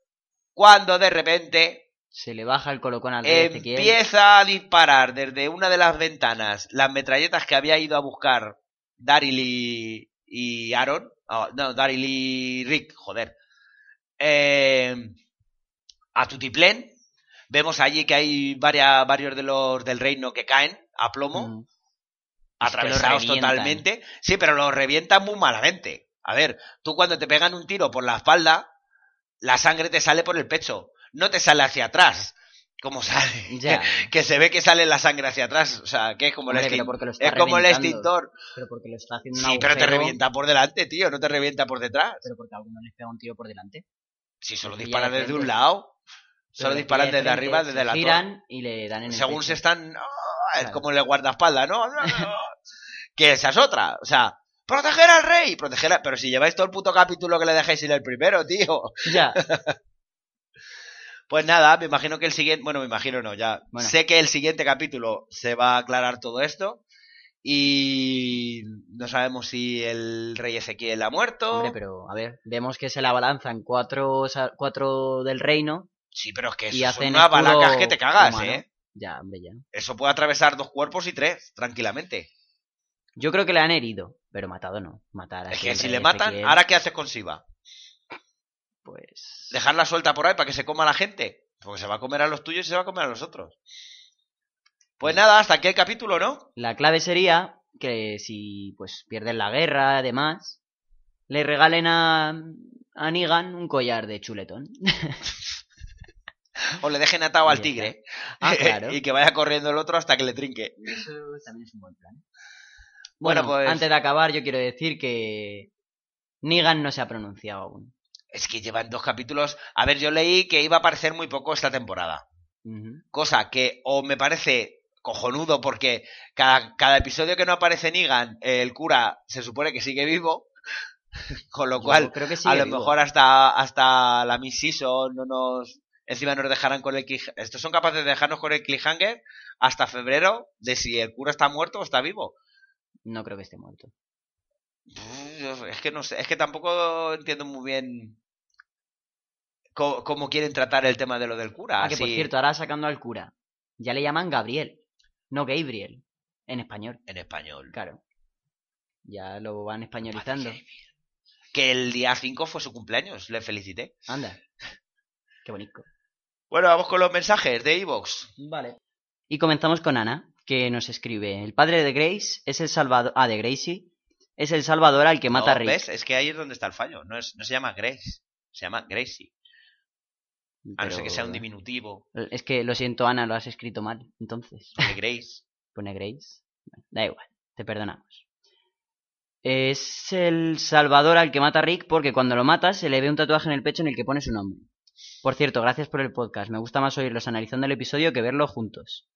Cuando de repente Se le baja el colocón al rey empieza a disparar desde una de las ventanas las metralletas que había ido a buscar Daryl y, y Aaron. Oh, no, Daryl y Rick, joder. Eh, a Tutiplén. Vemos allí que hay varias, varios de los del reino que caen a plomo, atravesados totalmente. Sí, pero los revientan muy malamente. A ver, tú cuando te pegan un tiro por la espalda, la sangre te sale por el pecho, no te sale hacia atrás. Como sale. Ya. que se ve que sale la sangre hacia atrás. O sea, que es como Hombre, el pero extin- porque lo está Es como el extintor. Pero porque lo está haciendo Sí, pero te revienta por delante, tío. No te revienta por detrás. Pero porque a alguno les pega un tiro por delante. Si solo disparan de desde un lado. Solo le disparan desde arriba, desde la giran y le dan en Según se están. Es como el guardaespaldas, ¿no? que esa es otra. O sea, proteger al rey. Proteger a... Pero si lleváis todo el puto capítulo que le dejáis ir el primero, tío. Ya. Pues nada, me imagino que el siguiente, bueno, me imagino no, ya Bueno. sé que el siguiente capítulo se va a aclarar todo esto y no sabemos si el rey Ezequiel ha muerto. Hombre, pero a ver, vemos que se la balanzan cuatro, cuatro del reino. Sí, pero es que Y eso son unas balacas que te cagas, humano. ¿eh? Ya, hombre, ya. Eso puede atravesar dos cuerpos y tres, tranquilamente. Yo creo que le han herido, pero matado no. Matar Es así que si le matan, ¿ahora qué haces con Siva? Pues. ¿Dejarla suelta por ahí para que se coma la gente? Porque se va a comer a los tuyos y se va a comer a los otros. Pues nada, hasta aquí el capítulo, ¿no? La clave sería que si pues pierden la guerra, además, le regalen a, a Negan un collar de chuletón. O le dejen atado al tigre. Ah, claro. y que vaya corriendo el otro hasta que le trinque. Eso también es un buen plan. Bueno, Bueno, pues- antes de acabar, yo quiero decir que Negan no se ha pronunciado aún. Es que llevan dos capítulos. A ver, yo leí que iba a aparecer muy poco esta temporada. Cosa que o me parece cojonudo porque cada, cada episodio que no aparece Negan, el cura se supone que sigue vivo. Con lo Yo cual, creo que a lo vivo. mejor hasta, hasta la Miss Season no nos. Encima nos dejarán con el Estos son capaces de dejarnos con el cliffhanger hasta febrero de si el cura está muerto o está vivo. No creo que esté muerto. Es que no sé, es que tampoco entiendo muy bien cómo, cómo quieren tratar el tema de lo del cura. Ah, que por cierto, ahora sacando al cura. Ya le llaman Gabriel, no Gabriel, en español. en español. Claro. Ya lo van españolizando. Que el día 5 fue su cumpleaños, le felicité. Anda. Qué bonito. Bueno, vamos con los mensajes de Evox. Vale. Y comenzamos con Ana, que nos escribe. El padre de Grace es el salvador... Ah, de Gracie. Es el salvador al que mata a Rick. ¿Ves? Es que ahí es donde está el fallo. No, es, no se llama Grace, se llama Gracie. A no ser que sea un diminutivo Es que lo siento, Ana, lo has escrito mal. Entonces, de Grace. pone Grace. Da igual, te perdonamos. Es el salvador al que mata a Rick porque cuando lo mata se le ve un tatuaje en el pecho en el que pone su nombre. Por cierto, gracias por el podcast. Me gusta más oírlos analizando el episodio que verlo juntos.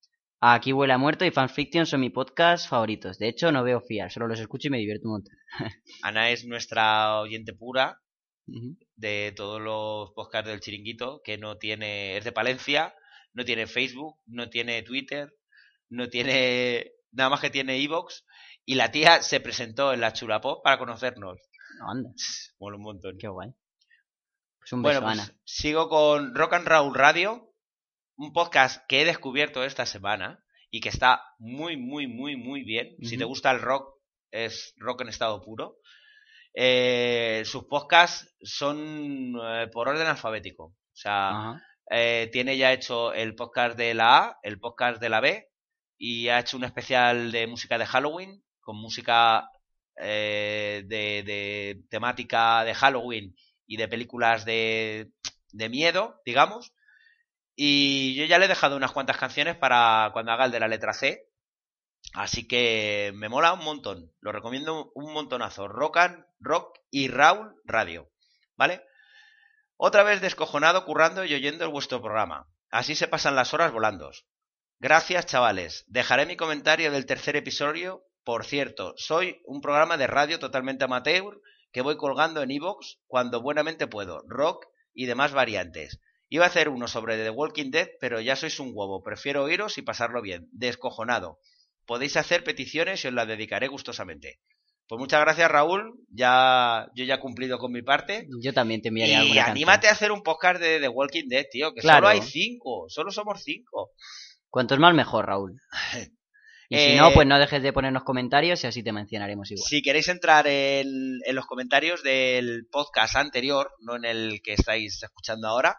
Aquí huele a muerto y Fanfiction son mi podcast favoritos. De hecho, no veo fiar, solo los escucho y me divierto un montón. Ana es nuestra oyente pura de todos los podcasts del chiringuito, que no tiene, es de Palencia, no tiene Facebook, no tiene Twitter, no tiene, nada más que tiene Evox, y la tía se presentó en la Chulapop para conocernos. No, anda, Mola un montón. qué guay. Pues un Bueno, beso, pues Ana. sigo con Rock and Roll Radio, un podcast que he descubierto esta semana y que está muy, muy, muy, muy bien. Si te gusta el rock, es rock en estado puro. Eh, sus podcasts son eh, por orden alfabético. O sea, eh, tiene ya hecho el podcast de la A, el podcast de la B y ha hecho un especial de música de Halloween con música eh, de, de temática de Halloween y de películas de, de miedo, digamos. Y yo ya le he dejado unas cuantas canciones para cuando haga el de la letra C. Así que me mola un montón. Lo recomiendo un montonazo. Rock, and, rock y Raúl Radio. ¿Vale? Otra vez descojonado, currando y oyendo vuestro programa. Así se pasan las horas volando. Gracias, chavales. Dejaré mi comentario del tercer episodio. Por cierto, soy un programa de radio totalmente amateur que voy colgando en iVoox cuando buenamente puedo. Rock y demás variantes. Iba a hacer uno sobre The Walking Dead, pero ya sois un huevo. Prefiero oíros y pasarlo bien. Descojonado. Podéis hacer peticiones y os las dedicaré gustosamente. Pues muchas gracias, Raúl. Ya, yo ya he cumplido con mi parte. Yo también te enviaré Y anímate a hacer un podcast de The Walking Dead, tío, que Claro. solo hay cinco, solo somos cinco. canción. Cuantos más mejor, Raúl. Y si Eh, no, pues no dejes de ponernos comentarios y así te mencionaremos igual. Si queréis entrar en, en los comentarios del podcast anterior, no en el que estáis escuchando ahora,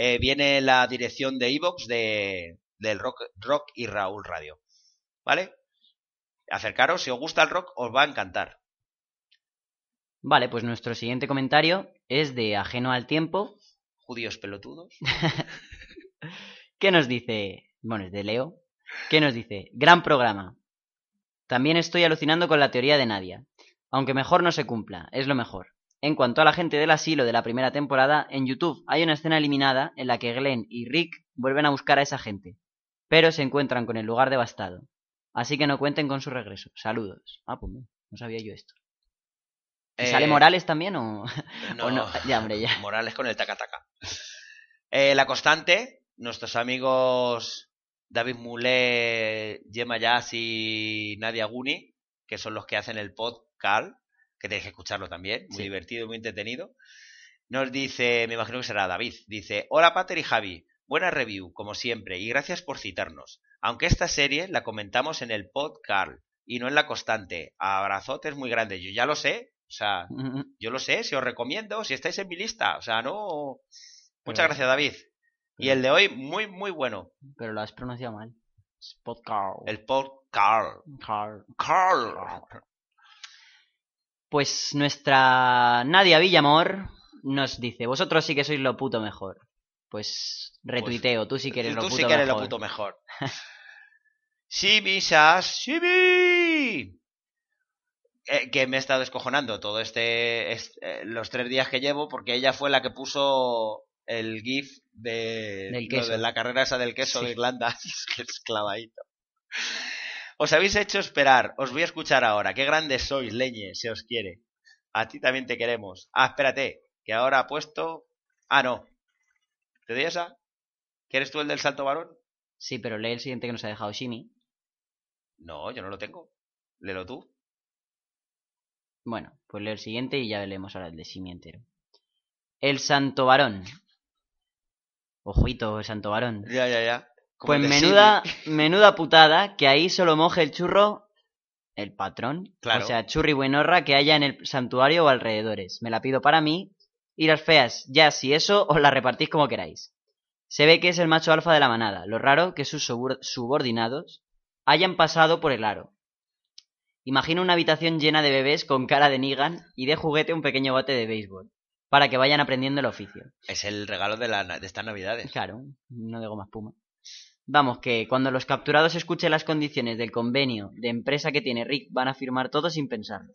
eh, viene la dirección de iVoox de, del rock, rock y Raúl Radio. ¿Vale? Acercaros, si os gusta el rock, os va a encantar. Vale, pues nuestro siguiente comentario es de Ajeno al Tiempo, Judíos pelotudos. que nos dice, bueno, es de Leo, que nos dice, gran programa. También estoy alucinando con la teoría de Nadia, aunque mejor no se cumpla, es lo mejor. En cuanto a la gente del asilo de la primera temporada, en YouTube hay una escena eliminada en la que Glenn y Rick vuelven a buscar a esa gente, pero se encuentran con el lugar devastado. Así que no cuenten con su regreso. Saludos. Ah, pues no, sabía yo esto. ¿Y Eh, ¿Sale Morales también o...? No, o no? Ya, hombre, ya. Morales con el taca-taca. Eh, la constante, nuestros amigos David Moulet, Gemma Jazz y Nadia Guni, que son los que hacen el podcast, que tenéis que escucharlo también, muy Sí. divertido muy entretenido. Nos dice, me imagino que será David, dice, hola Pater y Javi, buena review, como siempre, y gracias por citarnos. Aunque esta serie la comentamos en el podcast y no en la constante. Abrazotes muy grandes. Yo ya lo sé, o sea, yo lo sé, si os recomiendo, si estáis en mi lista, o sea, no... Muchas Pero- gracias, David. Y el de hoy, muy, muy bueno. Pero lo has pronunciado mal. Es podcast. El podcast. Car- Carl. Pues nuestra Nadia Villamor nos dice, vosotros sí que sois lo puto mejor. Pues retuiteo, tú sí que eres Tú lo puto sí que eres mejor. lo puto mejor. Sibi, Sas, Sibi. Eh, que me he estado descojonando todo este, est- eh, los tres días que llevo porque ella fue la que puso el gif de, Del lo queso. de la carrera esa del queso Sí. de Irlanda que es clavadito os habéis hecho esperar os voy a escuchar ahora qué grandes sois leñe se os quiere a ti también te queremos ah espérate que ahora ha puesto ah no ¿te doy esa? ¿quieres tú el del salto varón? Sí, pero lee el siguiente que nos ha dejado Shimi. no yo no lo tengo léelo tú Bueno, pues leo el siguiente y ya leemos ahora el de Shimi entero. El Santo Varón. Ojito, el Santo Varón. ya ya ya Pues menuda, menuda putada que ahí solo moje el churro el patrón. Claro. O sea, churri buenorra que haya en el santuario o alrededores. Me la pido para mí. Y las feas, ya si eso, os la repartís como queráis. Se ve que es el macho alfa de la manada. Lo raro que sus subor- subordinados hayan pasado por el aro. Imagino una habitación llena de bebés con cara de Negan y de juguete un pequeño bate de béisbol. Para que vayan aprendiendo el oficio. es el regalo de, la, de estas navidades Claro, no de goma espuma. Vamos, que cuando los capturados escuchen las condiciones del convenio de empresa que tiene Rick, van a firmar todo sin pensarlo.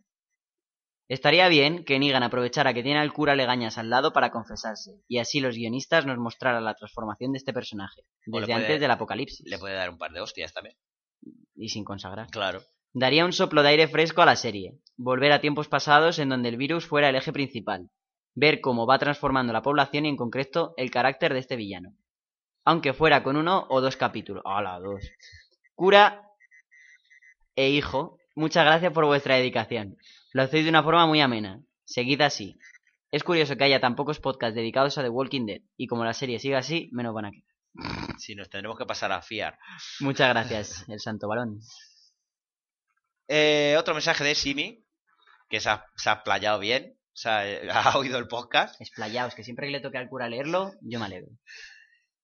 Estaría bien que Negan aprovechara que tiene al cura Legañas al lado para confesarse, y así los guionistas nos mostraran la transformación de este personaje, desde puede- antes del apocalipsis, le puede dar un par de hostias también y sin consagrar. claro Daría un soplo de aire fresco a la serie, volver a tiempos pasados en donde el virus fuera el eje principal, ver cómo va transformando la población y en concreto el carácter de este villano. Aunque fuera con uno o dos capítulos. ¡Hala, dos! Cura e hijo, muchas gracias por vuestra dedicación. Lo hacéis de una forma muy amena. Seguid así. Es curioso que haya tan pocos podcasts dedicados a The Walking Dead, y como la serie sigue así, menos van a quedar. si nos tendremos que pasar a fiar Muchas gracias, el santo varón. Eh, otro mensaje de Simi, que se ha, se ha playado bien, o sea, eh, ha oído el podcast. Esplayaos, que siempre que le toque al cura leerlo, yo me alegro.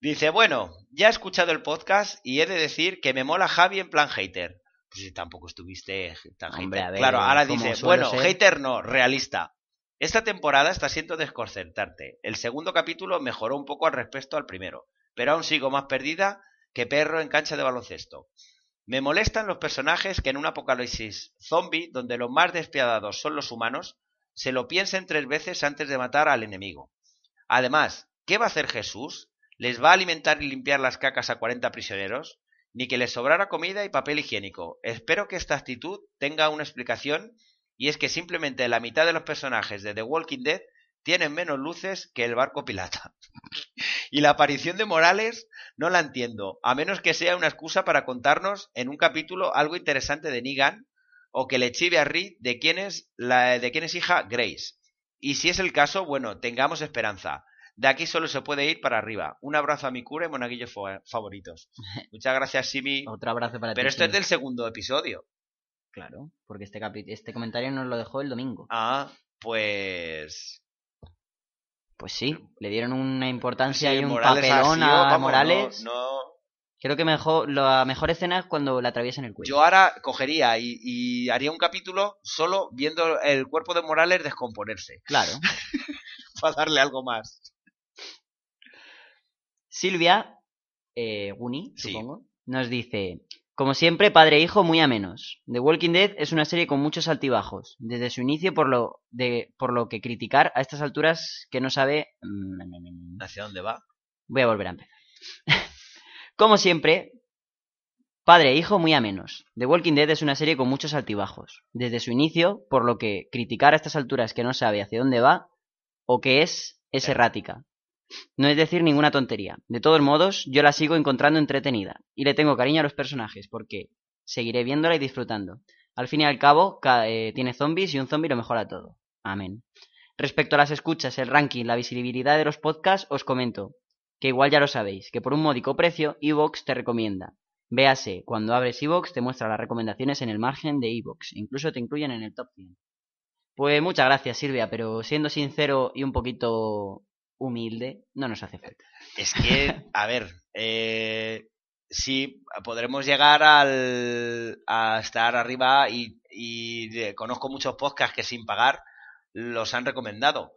Dice, bueno, ya he escuchado el podcast y he de decir que me mola Javi en plan hater. Pues si tampoco estuviste tan Hombre, hater. ver, claro, ahora dice, bueno, ser. hater no, realista. Esta temporada está siendo desconcertante. El segundo capítulo mejoró un poco al respecto al primero, pero aún sigo más perdida que perro en cancha de baloncesto. Me molestan los personajes que en un apocalipsis zombie, donde los más despiadados son los humanos, se lo piensen tres veces antes de matar al enemigo. Además, ¿qué va a hacer Jesús? ¿Les va a alimentar y limpiar las cacas a 40 prisioneros? Ni que les sobrara comida y papel higiénico. Espero que esta actitud tenga una explicación y es que simplemente la mitad de los personajes de The Walking Dead tienen menos luces que el barco pirata. y la aparición de Morales no la entiendo, a menos que sea una excusa para contarnos en un capítulo algo interesante de Negan o que le chive a Reed de quién es, la, de quién es hija Grace. Y si es el caso, bueno, tengamos esperanza. De aquí solo se puede ir para arriba. Un abrazo a mi cura y monaguillos fa- favoritos. Muchas gracias, Simi. Otro abrazo para ti. Pero esto es del segundo episodio. Claro, porque este, este comentario nos lo dejó el domingo. Ah, pues. Pues sí, le dieron una importancia sí, y un Morales papelón sido, a vamos, Morales. No, no- Creo que mejor, la mejor escena es cuando la atraviesan el cuello. Yo ahora cogería y, y haría un capítulo solo viendo el cuerpo de Morales descomponerse. Claro. Para darle algo más. Silvia, eh, Guni, Sí. supongo, nos dice: Como siempre, padre e hijo muy a menos. The Walking Dead es una serie con muchos altibajos, desde su inicio, por lo, de, por lo que criticar a estas alturas que no sabe. mm, ¿Hacia dónde va? Voy a volver a empezar. Como siempre, padre e hijo muy a menos. The Walking Dead es una serie con muchos altibajos. Desde su inicio, por lo que criticar a estas alturas que no sabe hacia dónde va o que es, es Claro. errática. No es decir ninguna tontería. De todos modos, yo la sigo encontrando entretenida. Y le tengo cariño a los personajes, porque seguiré viéndola y disfrutando. Al fin y al cabo, eh, tiene zombies y un zombie lo mejora todo. Amén. Respecto a las escuchas, el ranking, la visibilidad de los podcasts, os comento que igual ya lo sabéis, que por un módico precio, Evox te recomienda. Véase, cuando abres Evox te muestra las recomendaciones en el margen de Evox, incluso te incluyen en el top 100. Pues muchas gracias Silvia, pero siendo sincero y un poquito humilde, no nos hace falta. Es que, a ver, eh, sí, podremos llegar al, a estar arriba y, conozco muchos podcasts que sin pagar los han recomendado.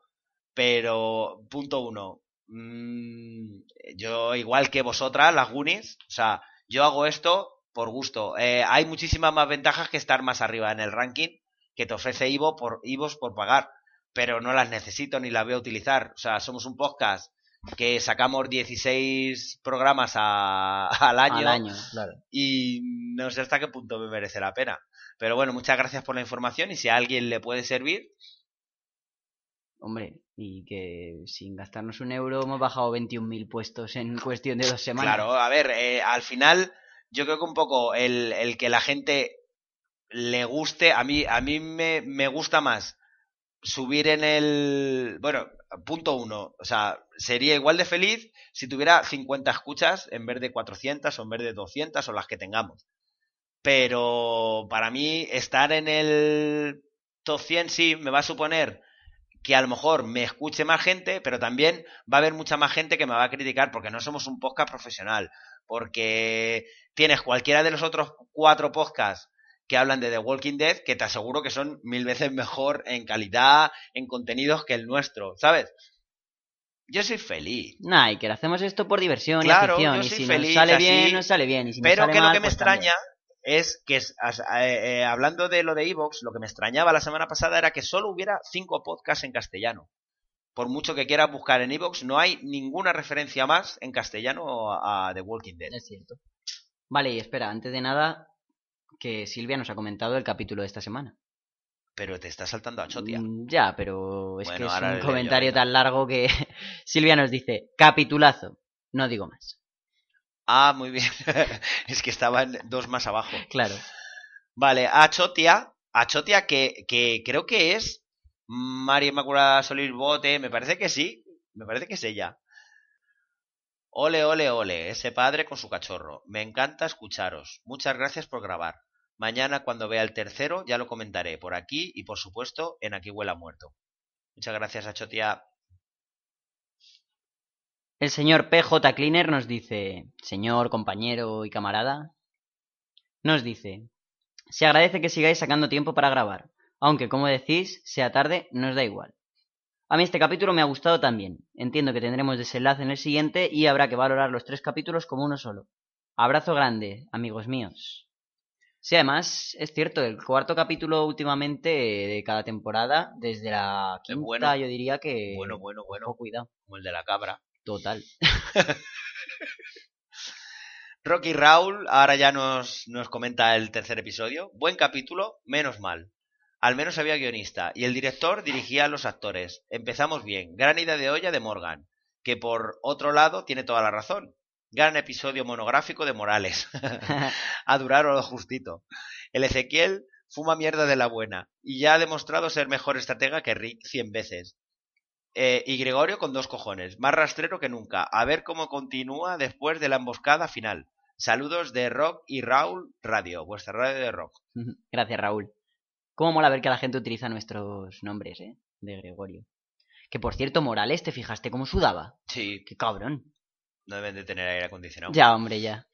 Pero, punto uno, mmm, yo igual que vosotras, las Goonies, o sea, yo hago esto por gusto. Eh, hay muchísimas más ventajas que estar más arriba en el ranking que te ofrece Ivo por Ivos por pagar, pero no las necesito ni las voy a utilizar. O sea, somos un podcast que sacamos 16 programas al año, y no sé hasta qué punto me merece la pena. Pero bueno, muchas gracias por la información y si a alguien le puede servir. Hombre, y que sin gastarnos un euro hemos bajado 21.000 puestos en cuestión de dos semanas. Claro, a ver, eh, al final yo creo que un poco el, el, que la gente le guste, a mí, a mí me, me gusta más subir en el... Bueno, punto uno, o sea, sería igual de feliz si tuviera 50 escuchas en vez de 400 o en vez de 200 o las que tengamos. Pero para mí estar en el top 100 sí me va a suponer que a lo mejor me escuche más gente, pero también va a haber mucha más gente que me va a criticar porque no somos un podcast profesional, porque tienes cualquiera de los otros cuatro podcasts que hablan de The Walking Dead, que te aseguro que son mil veces mejor en calidad, en contenidos que el nuestro, ¿sabes? Yo soy feliz. Nah, y que hacemos esto por diversión y afición. y si nos sale bien, nos sale bien. Y si pero que lo que me pues extraña es que, eh, eh, hablando de lo de Evox, lo que me extrañaba la semana pasada era que solo hubiera cinco podcasts en castellano. Por mucho que quieras buscar en Evox, no hay ninguna referencia más en castellano a, The Walking Dead. Es cierto. Vale, y espera, antes de nada, que Silvia nos ha comentado el capítulo de esta semana. Pero te está saltando a Chotia. Mm, ya, pero es que es un comentario tan largo que Silvia nos dice, capitulazo, no digo más. Ah, muy bien. es que estaban dos más abajo. Claro. Vale, a Chotia, a Chotia que, que creo que es María Inmaculada Solir Bote, me parece que sí, me parece que es ella. Ole, ole, ole, ese padre con su cachorro. Me encanta escucharos. Muchas gracias por grabar. Mañana cuando vea el tercero ya lo comentaré por aquí y por supuesto en Aquí huela muerto. Muchas gracias a Chotia. El señor PJ Cleaner nos dice, señor, compañero y camarada, nos dice, se agradece que sigáis sacando tiempo para grabar, aunque como decís, sea tarde, nos da igual. A mí este capítulo me ha gustado también. Entiendo que tendremos desenlace en el siguiente y habrá que valorar los tres capítulos como uno solo. Abrazo grande, amigos míos. Sí, además, es cierto, el cuarto capítulo últimamente de cada temporada, desde la quinta, yo diría que... Bueno, bueno, bueno. cuidado. Como el de la cabra. Total. Rocky Raúl ahora ya nos, nos comenta el tercer episodio. Buen capítulo, menos mal. Al menos había guionista y el director dirigía a los actores. Empezamos bien. Gran idea de olla de Morgan, que por otro lado tiene toda la razón. Gran episodio monográfico de Morales. a durar o lo justito. El Ezequiel fuma mierda de la buena y ya ha demostrado ser mejor estratega que Rick cien veces. Eh, y Gregorio con dos cojones, más rastrero que nunca. A ver cómo continúa después de la emboscada final. Saludos de Rock y Raúl Radio, vuestra radio de rock. Gracias, Raúl. Cómo mola ver que la gente utiliza nuestros nombres, ¿eh? De Gregorio. Que por cierto, Morales, ¿te fijaste cómo sudaba? Sí. Qué cabrón. No deben de tener aire acondicionado. Ya, hombre, ya.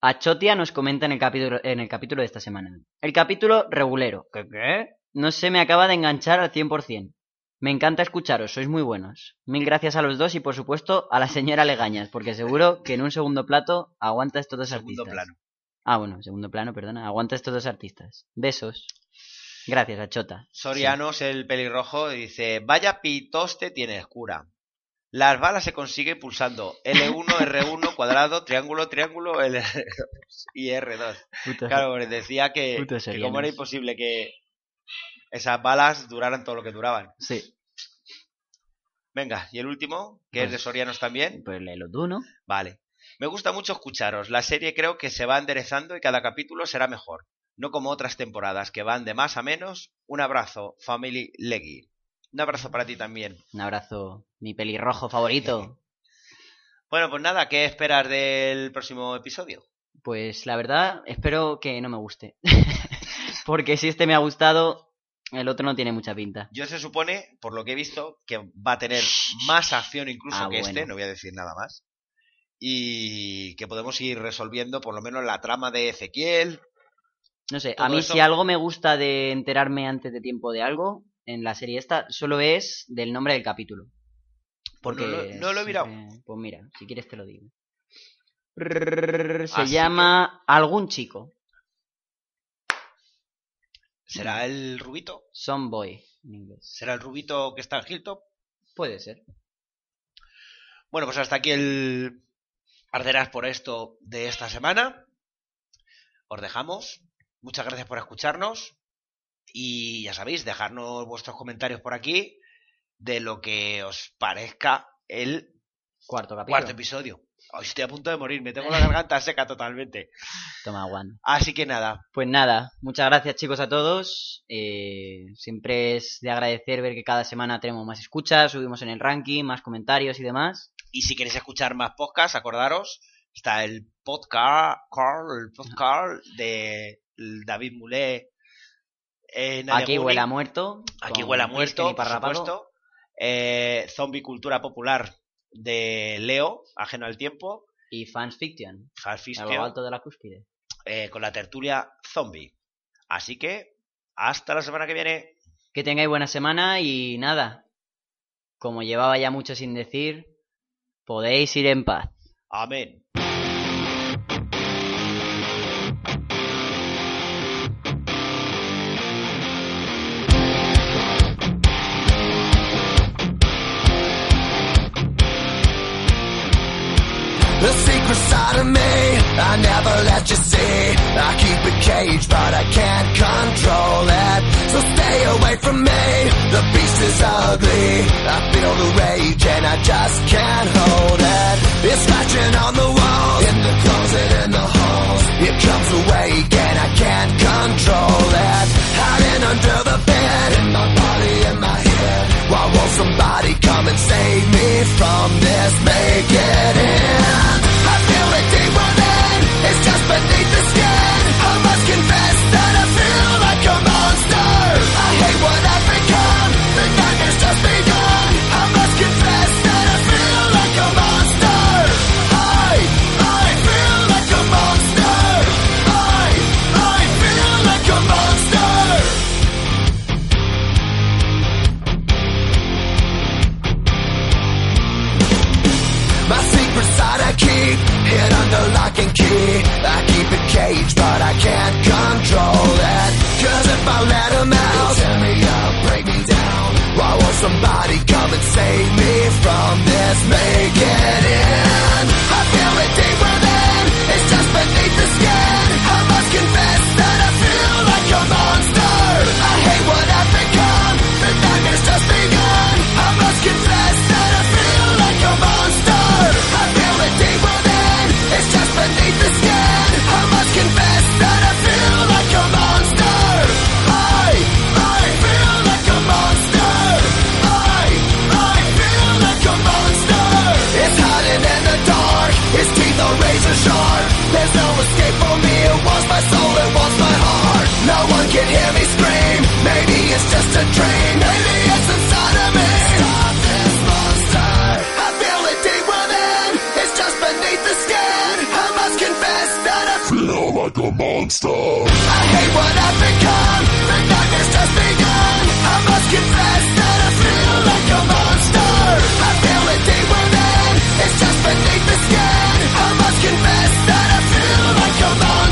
Achotia nos comenta en el capítulo, en el capítulo de esta semana. El capítulo regulero. ¿Qué qué? No se me acaba de enganchar al 100%. Me encanta escucharos, sois muy buenos. Mil gracias a los dos y por supuesto a la señora Legañas, porque seguro que en un segundo plato aguanta estos dos segundo artistas. plano. Ah, bueno, segundo plano, perdona. Aguanta estos dos artistas. Besos. Gracias, Achota. Sorianos, el pelirrojo, dice, vaya pitoste tienes, cura. Las balas se consiguen pulsando L1, R1, cuadrado, triángulo, triángulo, L y R2. Puto- Claro, porque decía que, como era imposible que esas balas duraran todo lo que duraban. Sí. Venga, y el último, que es de Sorianos también. Pues léelo tú, ¿no? Vale. Me gusta mucho escucharos. La serie creo que se va enderezando y cada capítulo será mejor. No como otras temporadas que van de más a menos. Un abrazo, Family Leggy. Un abrazo para ti también. Un abrazo, mi pelirrojo favorito. Bueno, pues nada, ¿qué esperas del próximo episodio? Pues la verdad, espero que no me guste. Porque si este me ha gustado, el otro no tiene mucha pinta. Yo se supone, por lo que he visto, que va a tener más acción incluso Ah, que bueno. este, no voy a decir nada más. Y que podemos ir resolviendo por lo menos la trama de Ezequiel. No sé, a mí eso- si algo me gusta de enterarme antes de tiempo de algo, en la serie esta, solo es del nombre del capítulo. Porque no lo- no lo he mirado. siempre- Pues mira, si quieres te lo digo. Se Así llama Algún Chico. ¿Será el rubito? Some Boy, en inglés. ¿Será el rubito que está en Hilltop? Puede ser. Bueno, pues hasta aquí el Arderás por esto de esta semana. Os dejamos. Muchas gracias por escucharnos. Y ya sabéis, dejarnos vuestros comentarios por aquí de lo que os parezca el Cuarto capítulo. cuarto episodio. Hoy estoy a punto de morir, me tengo la garganta seca totalmente. Toma, Juan. Así que nada, Pues nada, muchas gracias chicos a todos. Eh, siempre es de agradecer ver que cada semana tenemos más escuchas, subimos en el ranking, más comentarios y demás. y si queréis escuchar más podcasts, acordaros, está el podcast, el podcast de David Mulé. Eh, Aquí huele a muerto. Aquí huele a muerto, por supuesto. Eh, Zombie Cultura Popular de Leo, ajeno al tiempo. Y Fans Fiction. Fast A Fiction, lo alto de la cúspide. eh, con la tertulia Zombie. Así que, hasta la semana que viene. Que tengáis buena semana y nada. Como llevaba ya mucho sin decir, podéis ir en paz. Amén. Secret side of me, I never let you see. I keep it caged, but I can't control it. So stay away from me, the beast is ugly. I feel the rage and I just can't hold it. It's scratching on the walls, in the closet, in the halls. It comes awake and I can't control it. Hiding under the bed, in my body, in my head. Why won't somebody come and save me from this? Make it end. From this? Make escape for me. It wants my soul. It wants my heart. No one can hear me scream. Maybe it's just a dream. Maybe it's inside of me. Stop this monster. I feel it deep within. It's just beneath the skin. I must confess that I feel like a monster. I hate what I've become. The nightmare's just begun. I must confess that I feel like a monster. I feel it deep within. It's just beneath the skin come on.